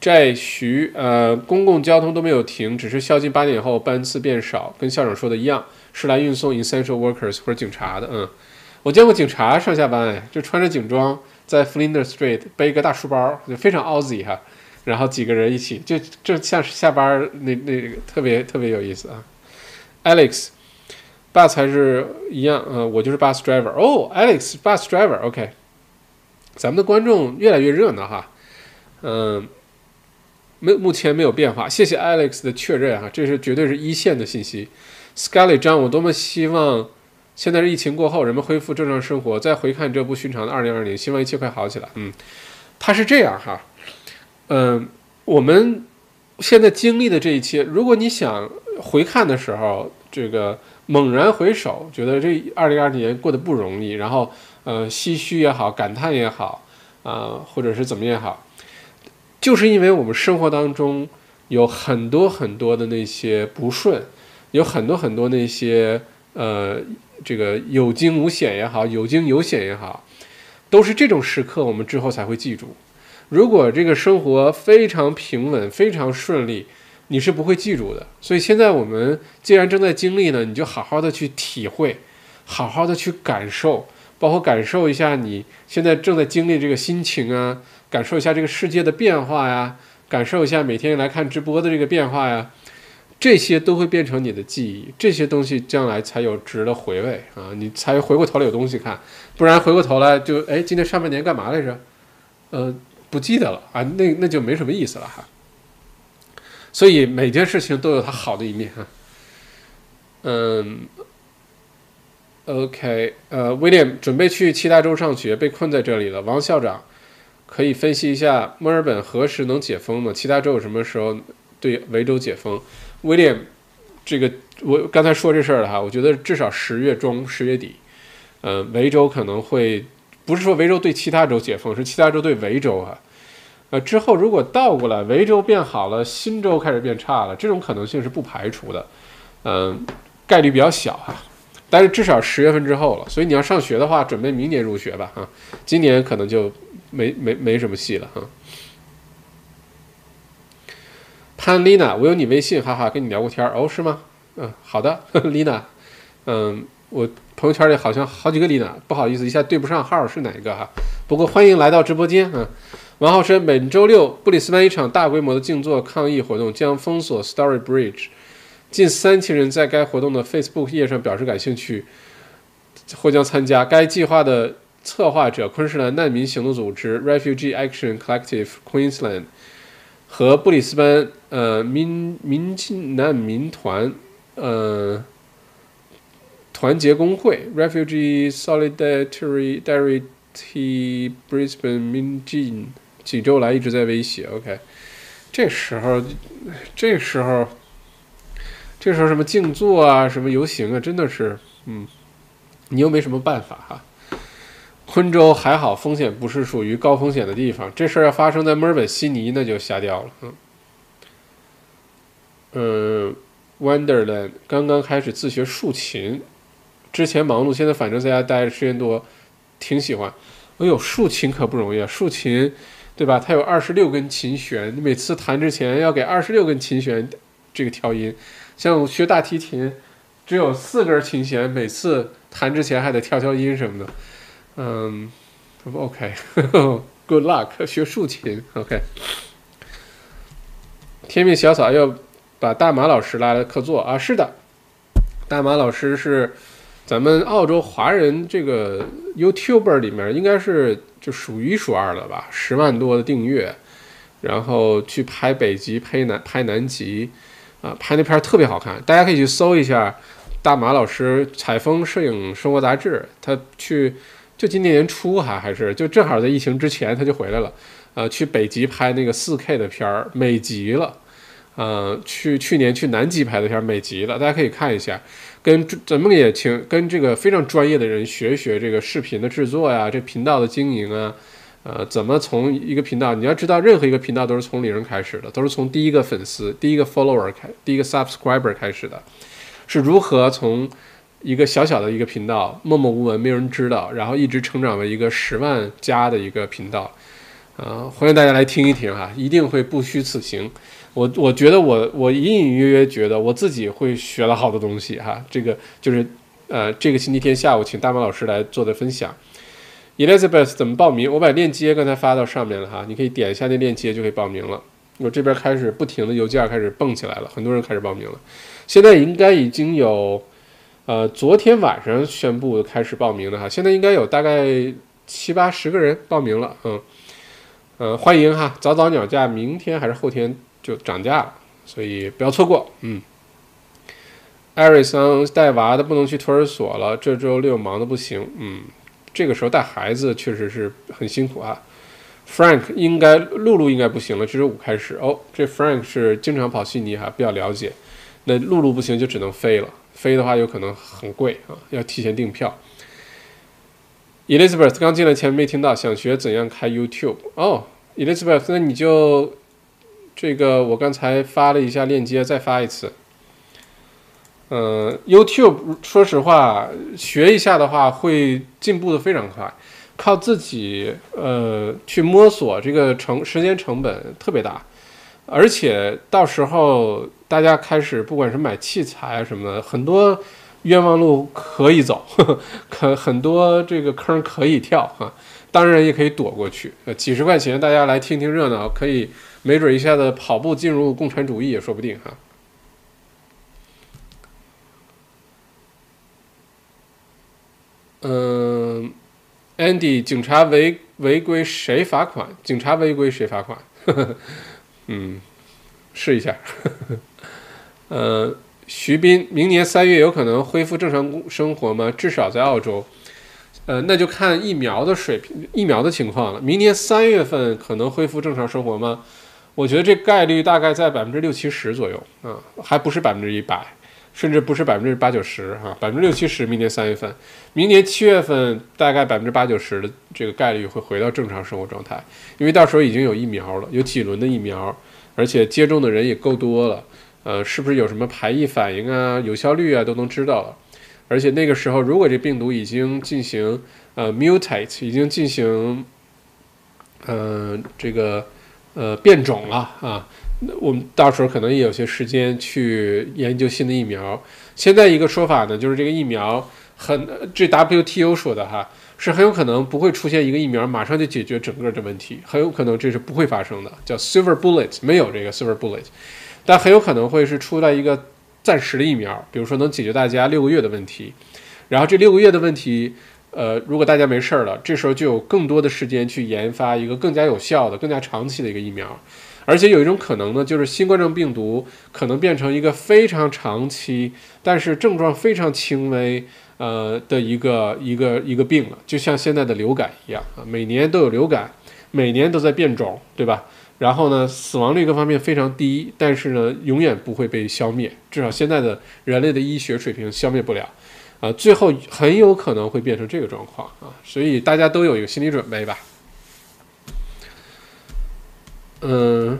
在徐，呃，公共交通都没有停，只是宵禁八点后班次变少，跟校长说的一样，是来运送 essential workers 或者警察的。嗯，我见过警察上下班，就穿着警装在 Flinders Street 背一个大书包，就非常 Aussie 哈，然后几个人一起，就就像是下班那那个特别特别有意思啊。Alex，bus 还是一样，嗯，我就是 bus driver。哦，Alex，bus driver，OK。咱们的观众越来越热闹哈，嗯。没，目前没有变化。谢谢 Alex 的确认哈，这是绝对是一线的信息。Scully 张，我多么希望现在是疫情过后，人们恢复正常生活，再回看这不寻常的2020，希望一切快好起来。嗯，他是这样哈，嗯，我们现在经历的这一切，如果你想回看的时候，这个猛然回首，觉得这2020年过得不容易，然后呃，唏嘘也好，感叹也好，啊，或者是怎么也好。就是因为我们生活当中有很多很多的那些不顺，有很多很多那些呃，这个有惊无险也好，有惊有险也好，都是这种时刻我们之后才会记住。如果这个生活非常平稳、非常顺利，你是不会记住的。所以现在我们既然正在经历呢，你就好好的去体会，好好的去感受，包括感受一下你现在正在经历这个心情啊。感受一下这个世界的变化呀，感受一下每天来看直播的这个变化呀，这些都会变成你的记忆，这些东西将来才有值得回味啊，你才回过头来有东西看，不然回过头来就哎，今天上半年干嘛来着？呃，不记得了啊，那那就没什么意思了哈。所以每件事情都有它好的一面哈。嗯，OK，呃，威廉准备去其他州上学，被困在这里了，王校长。可以分析一下墨尔本何时能解封吗？其他州什么时候对维州解封？威廉，这个我刚才说这事儿了哈，我觉得至少十月中、十月底，呃，维州可能会不是说维州对其他州解封，是其他州对维州哈。呃，之后如果倒过来，维州变好了，新州开始变差了，这种可能性是不排除的，嗯，概率比较小哈。但是至少十月份之后了，所以你要上学的话，准备明年入学吧哈，今年可能就。没没没什么戏了哈。潘丽娜，我有你微信，哈哈，跟你聊过天儿哦，是吗？嗯，好的，丽娜，嗯，我朋友圈里好像好几个丽娜，不好意思，一下对不上号是哪一个哈。不过欢迎来到直播间啊。王浩生，本周六布里斯班一场大规模的静坐抗议活动将封锁 Story Bridge，近三千人在该活动的 Facebook 页上表示感兴趣，或将参加该计划的。策划者昆士兰难民行动组织 Refugee Action Collective Queensland 和布里斯班呃民民进难民团呃团结工会 Refugee Solidarity dirty Brisbane 民进几周来一直在威胁。OK，这时候这时候这时候什么静坐啊，什么游行啊，真的是嗯，你又没什么办法哈。昆州还好，风险不是属于高风险的地方。这事儿要发生在墨尔本、悉尼，那就瞎掉了。嗯，嗯，Wonderland 刚刚开始自学竖琴，之前忙碌，现在反正在家待着时间多，挺喜欢。哎呦，竖琴可不容易啊！竖琴，对吧？它有二十六根琴弦，你每次弹之前要给二十六根琴弦这个调音。像学大提琴，只有四根琴弦，每次弹之前还得调调音什么的。嗯，OK，Good luck，学竖琴，OK。天命小草要把大马老师拉来客座啊，是的，大马老师是咱们澳洲华人这个 YouTuber 里面应该是就数一数二了吧，十万多的订阅，然后去拍北极、拍南、拍南极，啊，拍那片特别好看，大家可以去搜一下大马老师采风摄影生活杂志，他去。就今年年初还，还是就正好在疫情之前他就回来了，呃，去北极拍那个四 K 的片儿，美极了，呃，去去年去南极拍的片儿，美极了，大家可以看一下，跟咱们也请跟这个非常专业的人学一学这个视频的制作呀，这频道的经营啊，呃，怎么从一个频道？你要知道，任何一个频道都是从零开始的，都是从第一个粉丝、第一个 follower 开、第一个 subscriber 开始的，是如何从一个小小的一个频道默默无闻，没有人知道，然后一直成长为一个十万加的一个频道。呃，欢迎大家来听一听哈，一定会不虚此行。我我觉得我我隐隐约约觉得我自己会学了好多东西哈。这个就是呃，这个星期天下午请大毛老师来做的分享。Elizabeth 怎么报名？我把链接刚才发到上面了哈，你可以点一下那链接就可以报名了。我这边开始不停的邮件开始蹦起来了，很多人开始报名了。现在应该已经有，呃，昨天晚上宣布开始报名的哈，现在应该有大概七八十个人报名了，嗯，呃，欢迎哈，早早鸟价，明天还是后天就涨价了，所以不要错过，嗯。艾瑞桑带娃的不能去托儿所了，这周六忙的不行，嗯。这个时候带孩子确实是很辛苦啊。Frank 应该露露应该不行了，这周五开始哦。这 Frank 是经常跑悉尼哈，比较了解。那露露不行就只能飞了，飞的话有可能很贵啊，要提前订票。Elizabeth 刚进来前没听到，想学怎样开 YouTube 哦。Elizabeth，那你就这个我刚才发了一下链接，再发一次。嗯，YouTube，说实话，学一下的话会进步的非常快，靠自己呃去摸索，这个成时间成本特别大，而且到时候大家开始不管是买器材啊什么的，很多冤枉路可以走，可很多这个坑可以跳哈，当然也可以躲过去，呃几十块钱大家来听听热闹，可以没准一下子跑步进入共产主义也说不定哈。嗯，Andy，警察违违规谁罚款？警察违规谁罚款？呵 呵嗯，试一下。呃，徐斌，明年三月有可能恢复正常生活吗？至少在澳洲。呃，那就看疫苗的水平、疫苗的情况了。明年三月份可能恢复正常生活吗？我觉得这概率大概在百分之六七十左右啊，还不是百分之一百。甚至不是百分之八九十哈，百分之六七十，明年三月份，明年七月份大概百分之八九十的这个概率会回到正常生活状态，因为到时候已经有疫苗了，有几轮的疫苗，而且接种的人也够多了，呃，是不是有什么排异反应啊、有效率啊都能知道了，而且那个时候如果这病毒已经进行呃 mutate，已经进行，嗯，这个呃变种了啊。我们到时候可能也有些时间去研究新的疫苗。现在一个说法呢，就是这个疫苗很，这 WTO 说的哈，是很有可能不会出现一个疫苗马上就解决整个的问题，很有可能这是不会发生的，叫 silver bullet，没有这个 silver bullet，但很有可能会是出来一个暂时的疫苗，比如说能解决大家六个月的问题，然后这六个月的问题，呃，如果大家没事儿了，这时候就有更多的时间去研发一个更加有效的、更加长期的一个疫苗。而且有一种可能呢，就是新冠状病毒可能变成一个非常长期，但是症状非常轻微，呃的一个一个一个病了，就像现在的流感一样啊，每年都有流感，每年都在变种，对吧？然后呢，死亡率各方面非常低，但是呢，永远不会被消灭，至少现在的人类的医学水平消灭不了，啊，最后很有可能会变成这个状况啊，所以大家都有一个心理准备吧。嗯，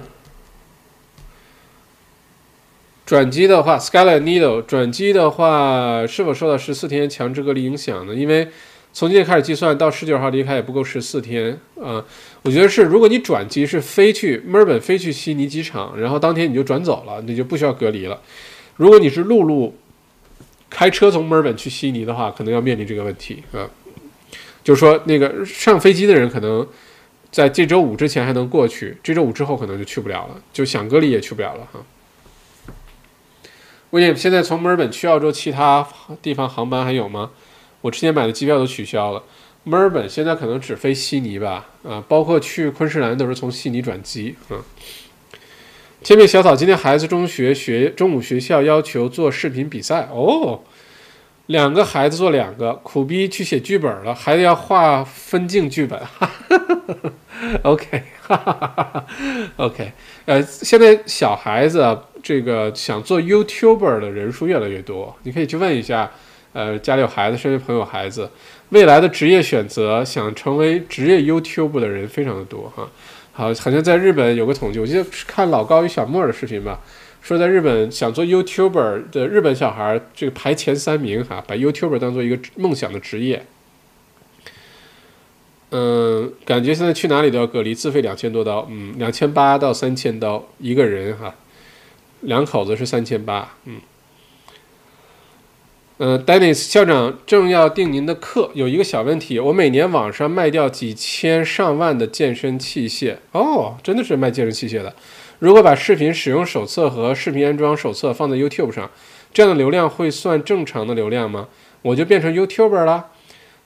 转机的话，Skyline Needle 转机的话，是否受到十四天强制隔离影响呢？因为从今天开始计算到十九号离开也不够十四天啊。我觉得是，如果你转机是飞去墨尔本，飞去悉尼机场，然后当天你就转走了，你就不需要隔离了。如果你是陆路开车从墨尔本去悉尼的话，可能要面临这个问题啊。就是说，那个上飞机的人可能。在这周五之前还能过去，这周五之后可能就去不了了，就想隔离也去不了了哈。威廉，现在从墨尔本去澳洲其他地方航班还有吗？我之前买的机票都取消了。墨尔本现在可能只飞悉尼吧，啊，包括去昆士兰都是从悉尼转机。嗯，天命小草，今天孩子中学学中午学校要求做视频比赛哦。两个孩子做两个，苦逼去写剧本了，还得要画分镜剧本。OK，哈哈哈 OK，呃，现在小孩子这个想做 YouTuber 的人数越来越多，你可以去问一下呃，家里有孩子，身边朋友孩子，未来的职业选择，想成为职业 YouTuber 的人非常的多哈。好，好像在日本有个统计，我记得是看老高与小莫的视频吧，说在日本想做 YouTuber 的日本小孩，这个排前三名哈，把 YouTuber 当做一个梦想的职业。嗯，感觉现在去哪里都要隔离，自费两千多刀，嗯，两千八到三千刀一个人哈，两口子是三千八，嗯。嗯，Dennis 校长正要订您的课，有一个小问题，我每年网上卖掉几千上万的健身器械，哦，真的是卖健身器械的。如果把视频使用手册和视频安装手册放在 YouTube 上，这样的流量会算正常的流量吗？我就变成 YouTuber 了，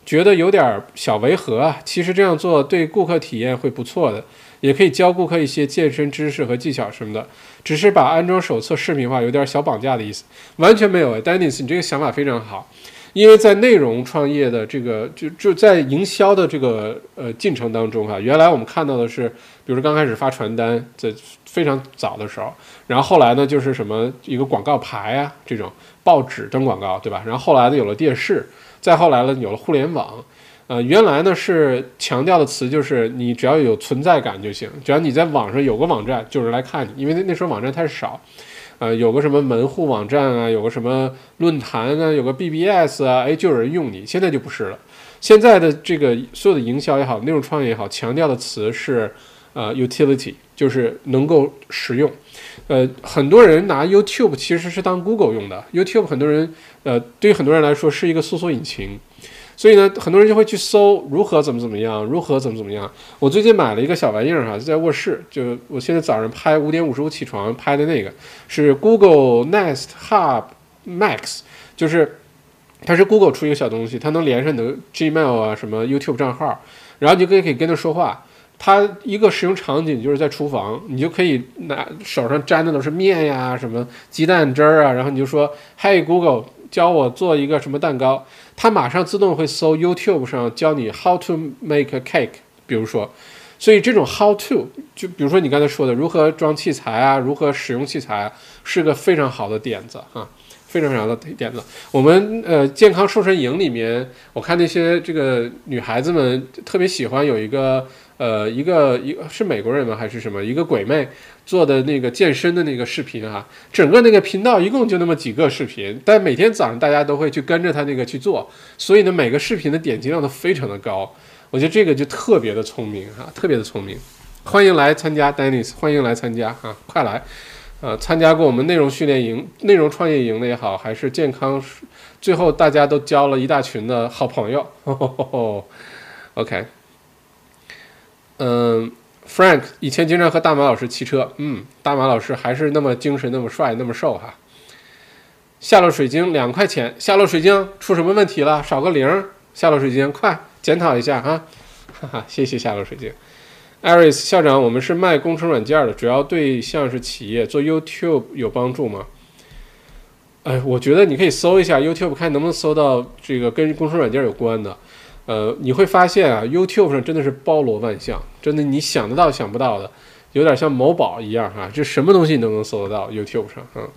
觉得有点小违和啊。其实这样做对顾客体验会不错的。也可以教顾客一些健身知识和技巧什么的，只是把安装手册视频化，有点小绑架的意思，完全没有。Dennis，你这个想法非常好，因为在内容创业的这个就就在营销的这个呃进程当中哈，原来我们看到的是，比如说刚开始发传单，在非常早的时候，然后后来呢就是什么一个广告牌啊这种报纸登广告，对吧？然后后来呢有了电视，再后来呢有了互联网。呃，原来呢是强调的词就是你只要有存在感就行，只要你在网上有个网站，就有人来看你，因为那那时候网站太少，呃，有个什么门户网站啊，有个什么论坛啊，有个 BBS 啊，哎，就有人用你。现在就不是了，现在的这个所有的营销也好，内容创业也好，强调的词是呃 utility，就是能够使用。呃，很多人拿 YouTube 其实是当 Google 用的，YouTube 很多人呃，对于很多人来说是一个搜索引擎。所以呢，很多人就会去搜如何怎么怎么样，如何怎么怎么样。我最近买了一个小玩意儿哈，在卧室，就我现在早上拍五点五十五起床拍的那个，是 Google Nest Hub Max，就是它是 Google 出一个小东西，它能连上你的 Gmail 啊什么 YouTube 账号，然后你就可以可以跟它说话。它一个使用场景就是在厨房，你就可以拿手上沾的都是面呀，什么鸡蛋汁儿啊，然后你就说，Hey Google。教我做一个什么蛋糕，它马上自动会搜 YouTube 上教你 How to make a cake，比如说，所以这种 How to 就比如说你刚才说的如何装器材啊，如何使用器材，是个非常好的点子哈，非常非常的点子。我们呃健康瘦身营里面，我看那些这个女孩子们特别喜欢有一个。呃，一个一个是美国人吗？还是什么？一个鬼妹做的那个健身的那个视频哈，整个那个频道一共就那么几个视频，但每天早上大家都会去跟着他那个去做，所以呢，每个视频的点击量都非常的高。我觉得这个就特别的聪明哈，特别的聪明。欢迎来参加，Dennis，欢迎来参加哈，快来！呃，参加过我们内容训练营、内容创业营的也好，还是健康，最后大家都交了一大群的好朋友。OK。嗯，Frank 以前经常和大马老师骑车，嗯，大马老师还是那么精神，那么帅，那么瘦哈。下落水晶两块钱，下落水晶出什么问题了？少个零，下落水晶快检讨一下哈，哈哈，谢谢下落水晶。Aris 校长，我们是卖工程软件的，主要对象是企业，做 YouTube 有帮助吗？哎，我觉得你可以搜一下 YouTube，看能不能搜到这个跟工程软件有关的。呃，你会发现啊，YouTube 上真的是包罗万象，真的你想得到想不到的，有点像某宝一样哈，这什么东西你都能搜得到 YouTube 上啊。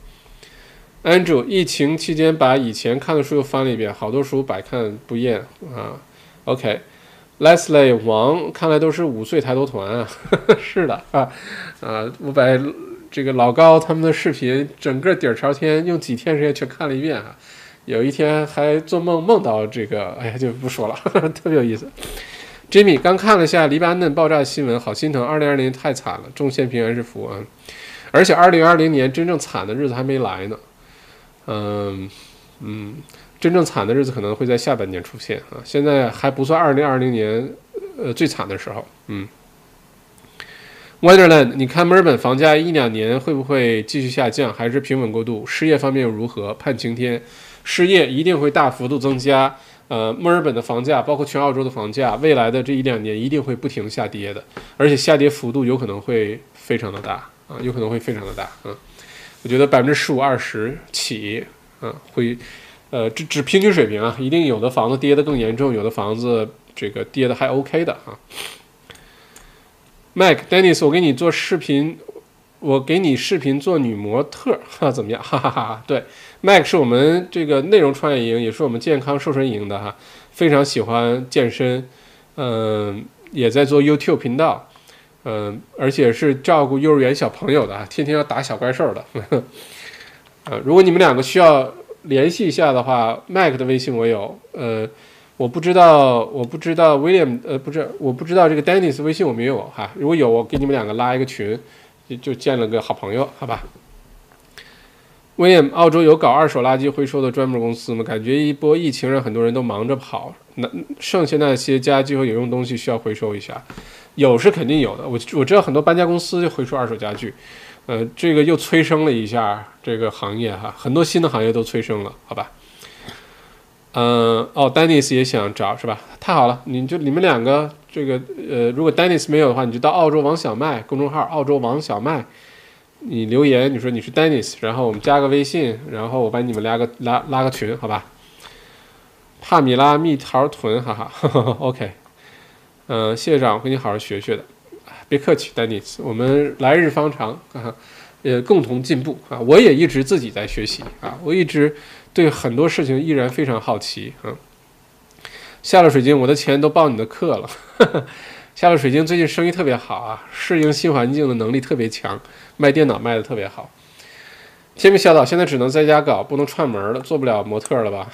Andrew，疫情期间把以前看的书又翻了一遍，好多书百看不厌啊。OK，Leslie 王，看来都是五岁抬头团啊，是的啊啊，我把这个老高他们的视频整个底儿朝天用几天时间全看了一遍啊。有一天还做梦梦到这个，哎呀，就不说了，特别有意思。Jimmy 刚看了下黎巴嫩爆炸新闻，好心疼。二零二零太惨了，众线平安是福啊！而且二零二零年真正惨的日子还没来呢。嗯嗯，真正惨的日子可能会在下半年出现啊，现在还不算二零二零年呃最惨的时候。嗯，Wonderland，你看墨尔本房价一两年会不会继续下降，还是平稳过渡？失业方面又如何？盼晴天。失业一定会大幅度增加，呃，墨尔本的房价，包括全澳洲的房价，未来的这一两年一定会不停下跌的，而且下跌幅度有可能会非常的大啊，有可能会非常的大，嗯，我觉得百分之十五二十起，嗯，会，呃，只只平均水平啊，一定有的房子跌得更严重，有的房子这个跌的还 OK 的啊。Mike，Dennis，我给你做视频。我给你视频做女模特，哈，怎么样？哈哈哈！对，Mac 是我们这个内容创业营，也是我们健康瘦身营的哈，非常喜欢健身，嗯，也在做 YouTube 频道，嗯，而且是照顾幼儿园小朋友的，天天要打小怪兽的，呃，如果你们两个需要联系一下的话，Mac 的微信我有，呃，我不知道，我不知道 William，呃，不是，我不知道这个 Dennis 微信我没有哈，如果有，我给你们两个拉一个群，就就建了个好朋友，好吧？威廉，澳洲有搞二手垃圾回收的专门公司吗？感觉一波疫情让很多人都忙着跑，那剩下那些家具和有用东西需要回收一下，有是肯定有的。我我知道很多搬家公司就回收二手家具，呃，这个又催生了一下这个行业哈，很多新的行业都催生了，好吧？嗯，哦，Dennis 也想找是吧？太好了，你就你们两个这个呃，如果 Dennis 没有的话，你就到澳洲王小麦公众号，澳洲王小麦。你留言，你说你是 Dennis，然后我们加个微信，然后我把你们拉个拉拉个群，好吧？帕米拉蜜桃臀，哈哈，OK，嗯，谢谢长，我跟你好好学学的，别客气，Dennis，我们来日方长啊，呃，共同进步啊！我也一直自己在学习啊，我一直对很多事情依然非常好奇啊。下了水晶，我的钱都报你的课了。下了水晶最近生意特别好啊，适应新环境的能力特别强，卖电脑卖的特别好。天明小岛现在只能在家搞，不能串门了，做不了模特了吧？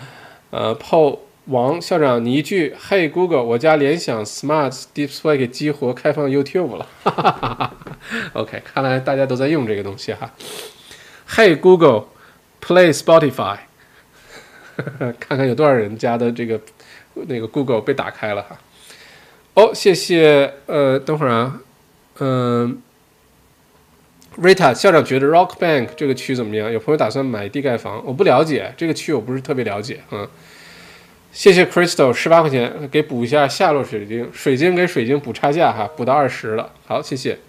呃，炮王校长，你一句 “Hey Google”，我家联想 Smart Display 给激活开放 YouTube 了。OK，看来大家都在用这个东西哈。Hey Google，Play Spotify，看看有多少人家的这个那个 Google 被打开了哈。哦，谢谢。呃，等会儿啊，嗯，Rita 校长觉得 Rock Bank 这个区怎么样？有朋友打算买地盖房，我不了解这个区，我不是特别了解。嗯，谢谢 Crystal 十八块钱给补一下下落水晶，水晶给水晶补差价哈，补到二十了。好，谢谢。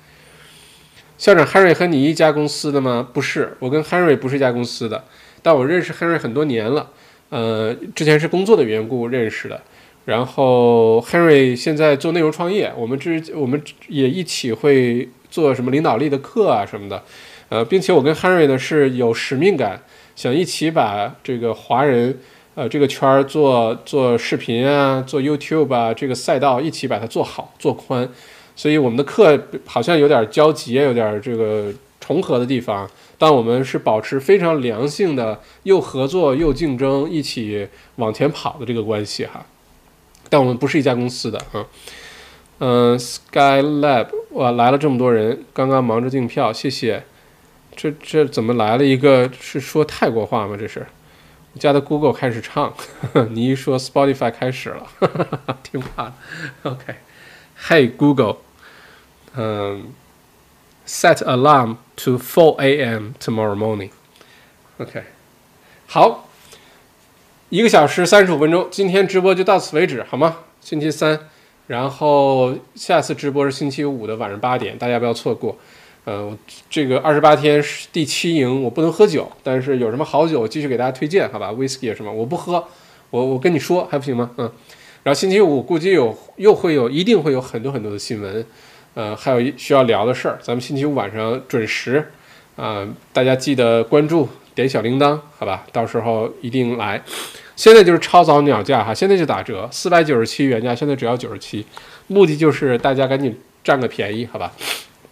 校长 Henry 和你一家公司的吗？不是，我跟 Henry 不是一家公司的，但我认识 Henry 很多年了。呃，之前是工作的缘故认识的。然后 Henry 现在做内容创业，我们之我们也一起会做什么领导力的课啊什么的，呃，并且我跟 Henry 呢是有使命感，想一起把这个华人呃这个圈儿做做视频啊，做 YouTube 啊这个赛道一起把它做好做宽，所以我们的课好像有点交集，有点这个重合的地方，但我们是保持非常良性的，又合作又竞争，一起往前跑的这个关系哈。但我们不是一家公司的啊，嗯，Skylab，哇，来了这么多人，刚刚忙着订票，谢谢。这这怎么来了一个是说泰国话吗？这是我家的 Google 开始唱，你一说 Spotify 开始了，听话。OK，Hey Google，嗯，Set alarm to 4 a.m. tomorrow morning。OK，好。一个小时三十五分钟，今天直播就到此为止，好吗？星期三，然后下次直播是星期五的晚上八点，大家不要错过。呃，这个二十八天第七营我不能喝酒，但是有什么好酒继续给大家推荐，好吧？Whisky 什么我不喝，我我跟你说还不行吗？嗯，然后星期五估计有又会有一定会有很多很多的新闻，呃，还有需要聊的事儿，咱们星期五晚上准时啊，大家记得关注。点小铃铛，好吧，到时候一定来。现在就是超早鸟价哈，现在就打折，四百九十七原价，现在只要九十七。目的就是大家赶紧占个便宜，好吧。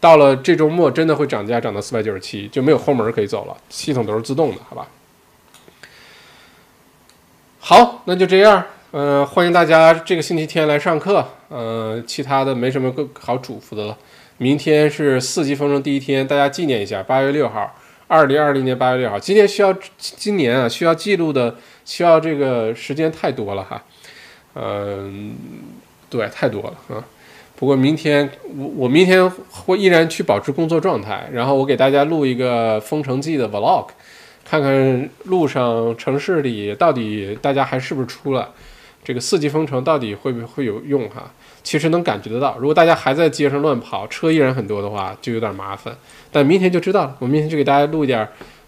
到了这周末，真的会涨价，涨到四百九十七，就没有后门可以走了，系统都是自动的，好吧。好，那就这样，嗯，欢迎大家这个星期天来上课，嗯，其他的没什么更好嘱咐的了。明天是四级风筝第一天，大家纪念一下，八月六号。二零二零年八月六号，今年需要今年啊需要记录的需要这个时间太多了哈，嗯，对，太多了啊。不过明天我我明天会依然去保持工作状态，然后我给大家录一个封城记的 vlog，看看路上城市里到底大家还是不是出了这个四级封城到底会不会有用哈。其实能感觉得到，如果大家还在街上乱跑，车依然很多的话，就有点麻烦。但明天就知道了，我明天就给大家录一点，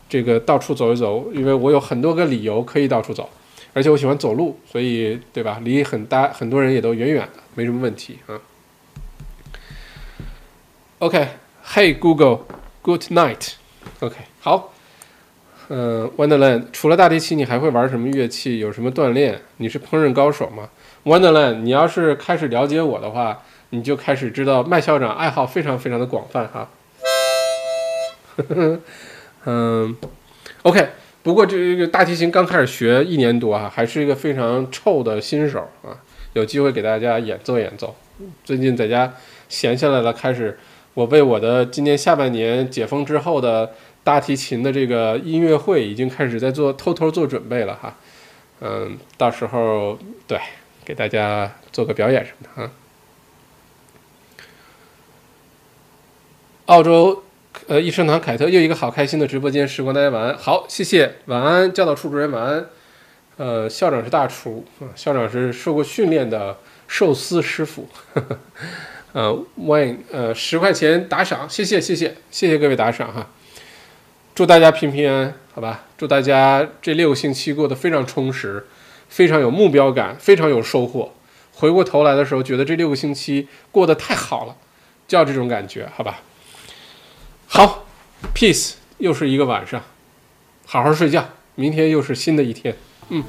这个到处走一走，因为我有很多个理由可以到处走，而且我喜欢走路，所以对吧？离很大很多人也都远远的，没什么问题啊。OK，Hey Google，Good night。OK，好，嗯，Wonderland，除了大提琴，你还会玩什么乐器？有什么锻炼？你是烹饪高手吗？Wonderland，你要是开始了解我的话，你就开始知道麦校长爱好非常非常的广泛哈。嗯，OK，不过这个大提琴刚开始学一年多啊，还是一个非常臭的新手啊。有机会给大家演奏演奏。最近在家闲下来了，开始我为我的今年下半年解封之后的。大提琴的这个音乐会已经开始在做，偷偷做准备了哈，嗯，到时候对给大家做个表演什么的啊。澳洲，呃，益生堂凯特又一个好开心的直播间时光，大家晚安，好，谢谢，晚安，教导处主任晚安，呃，校长是大厨啊，校长是受过训练的寿司师傅，呃，Wayne，呃，十块钱打赏，谢谢谢谢谢谢各位打赏哈。祝大家平平安安，好吧？祝大家这六个星期过得非常充实，非常有目标感，非常有收获。回过头来的时候，觉得这六个星期过得太好了，叫这种感觉，好吧？好，peace，又是一个晚上，好好睡觉，明天又是新的一天，嗯。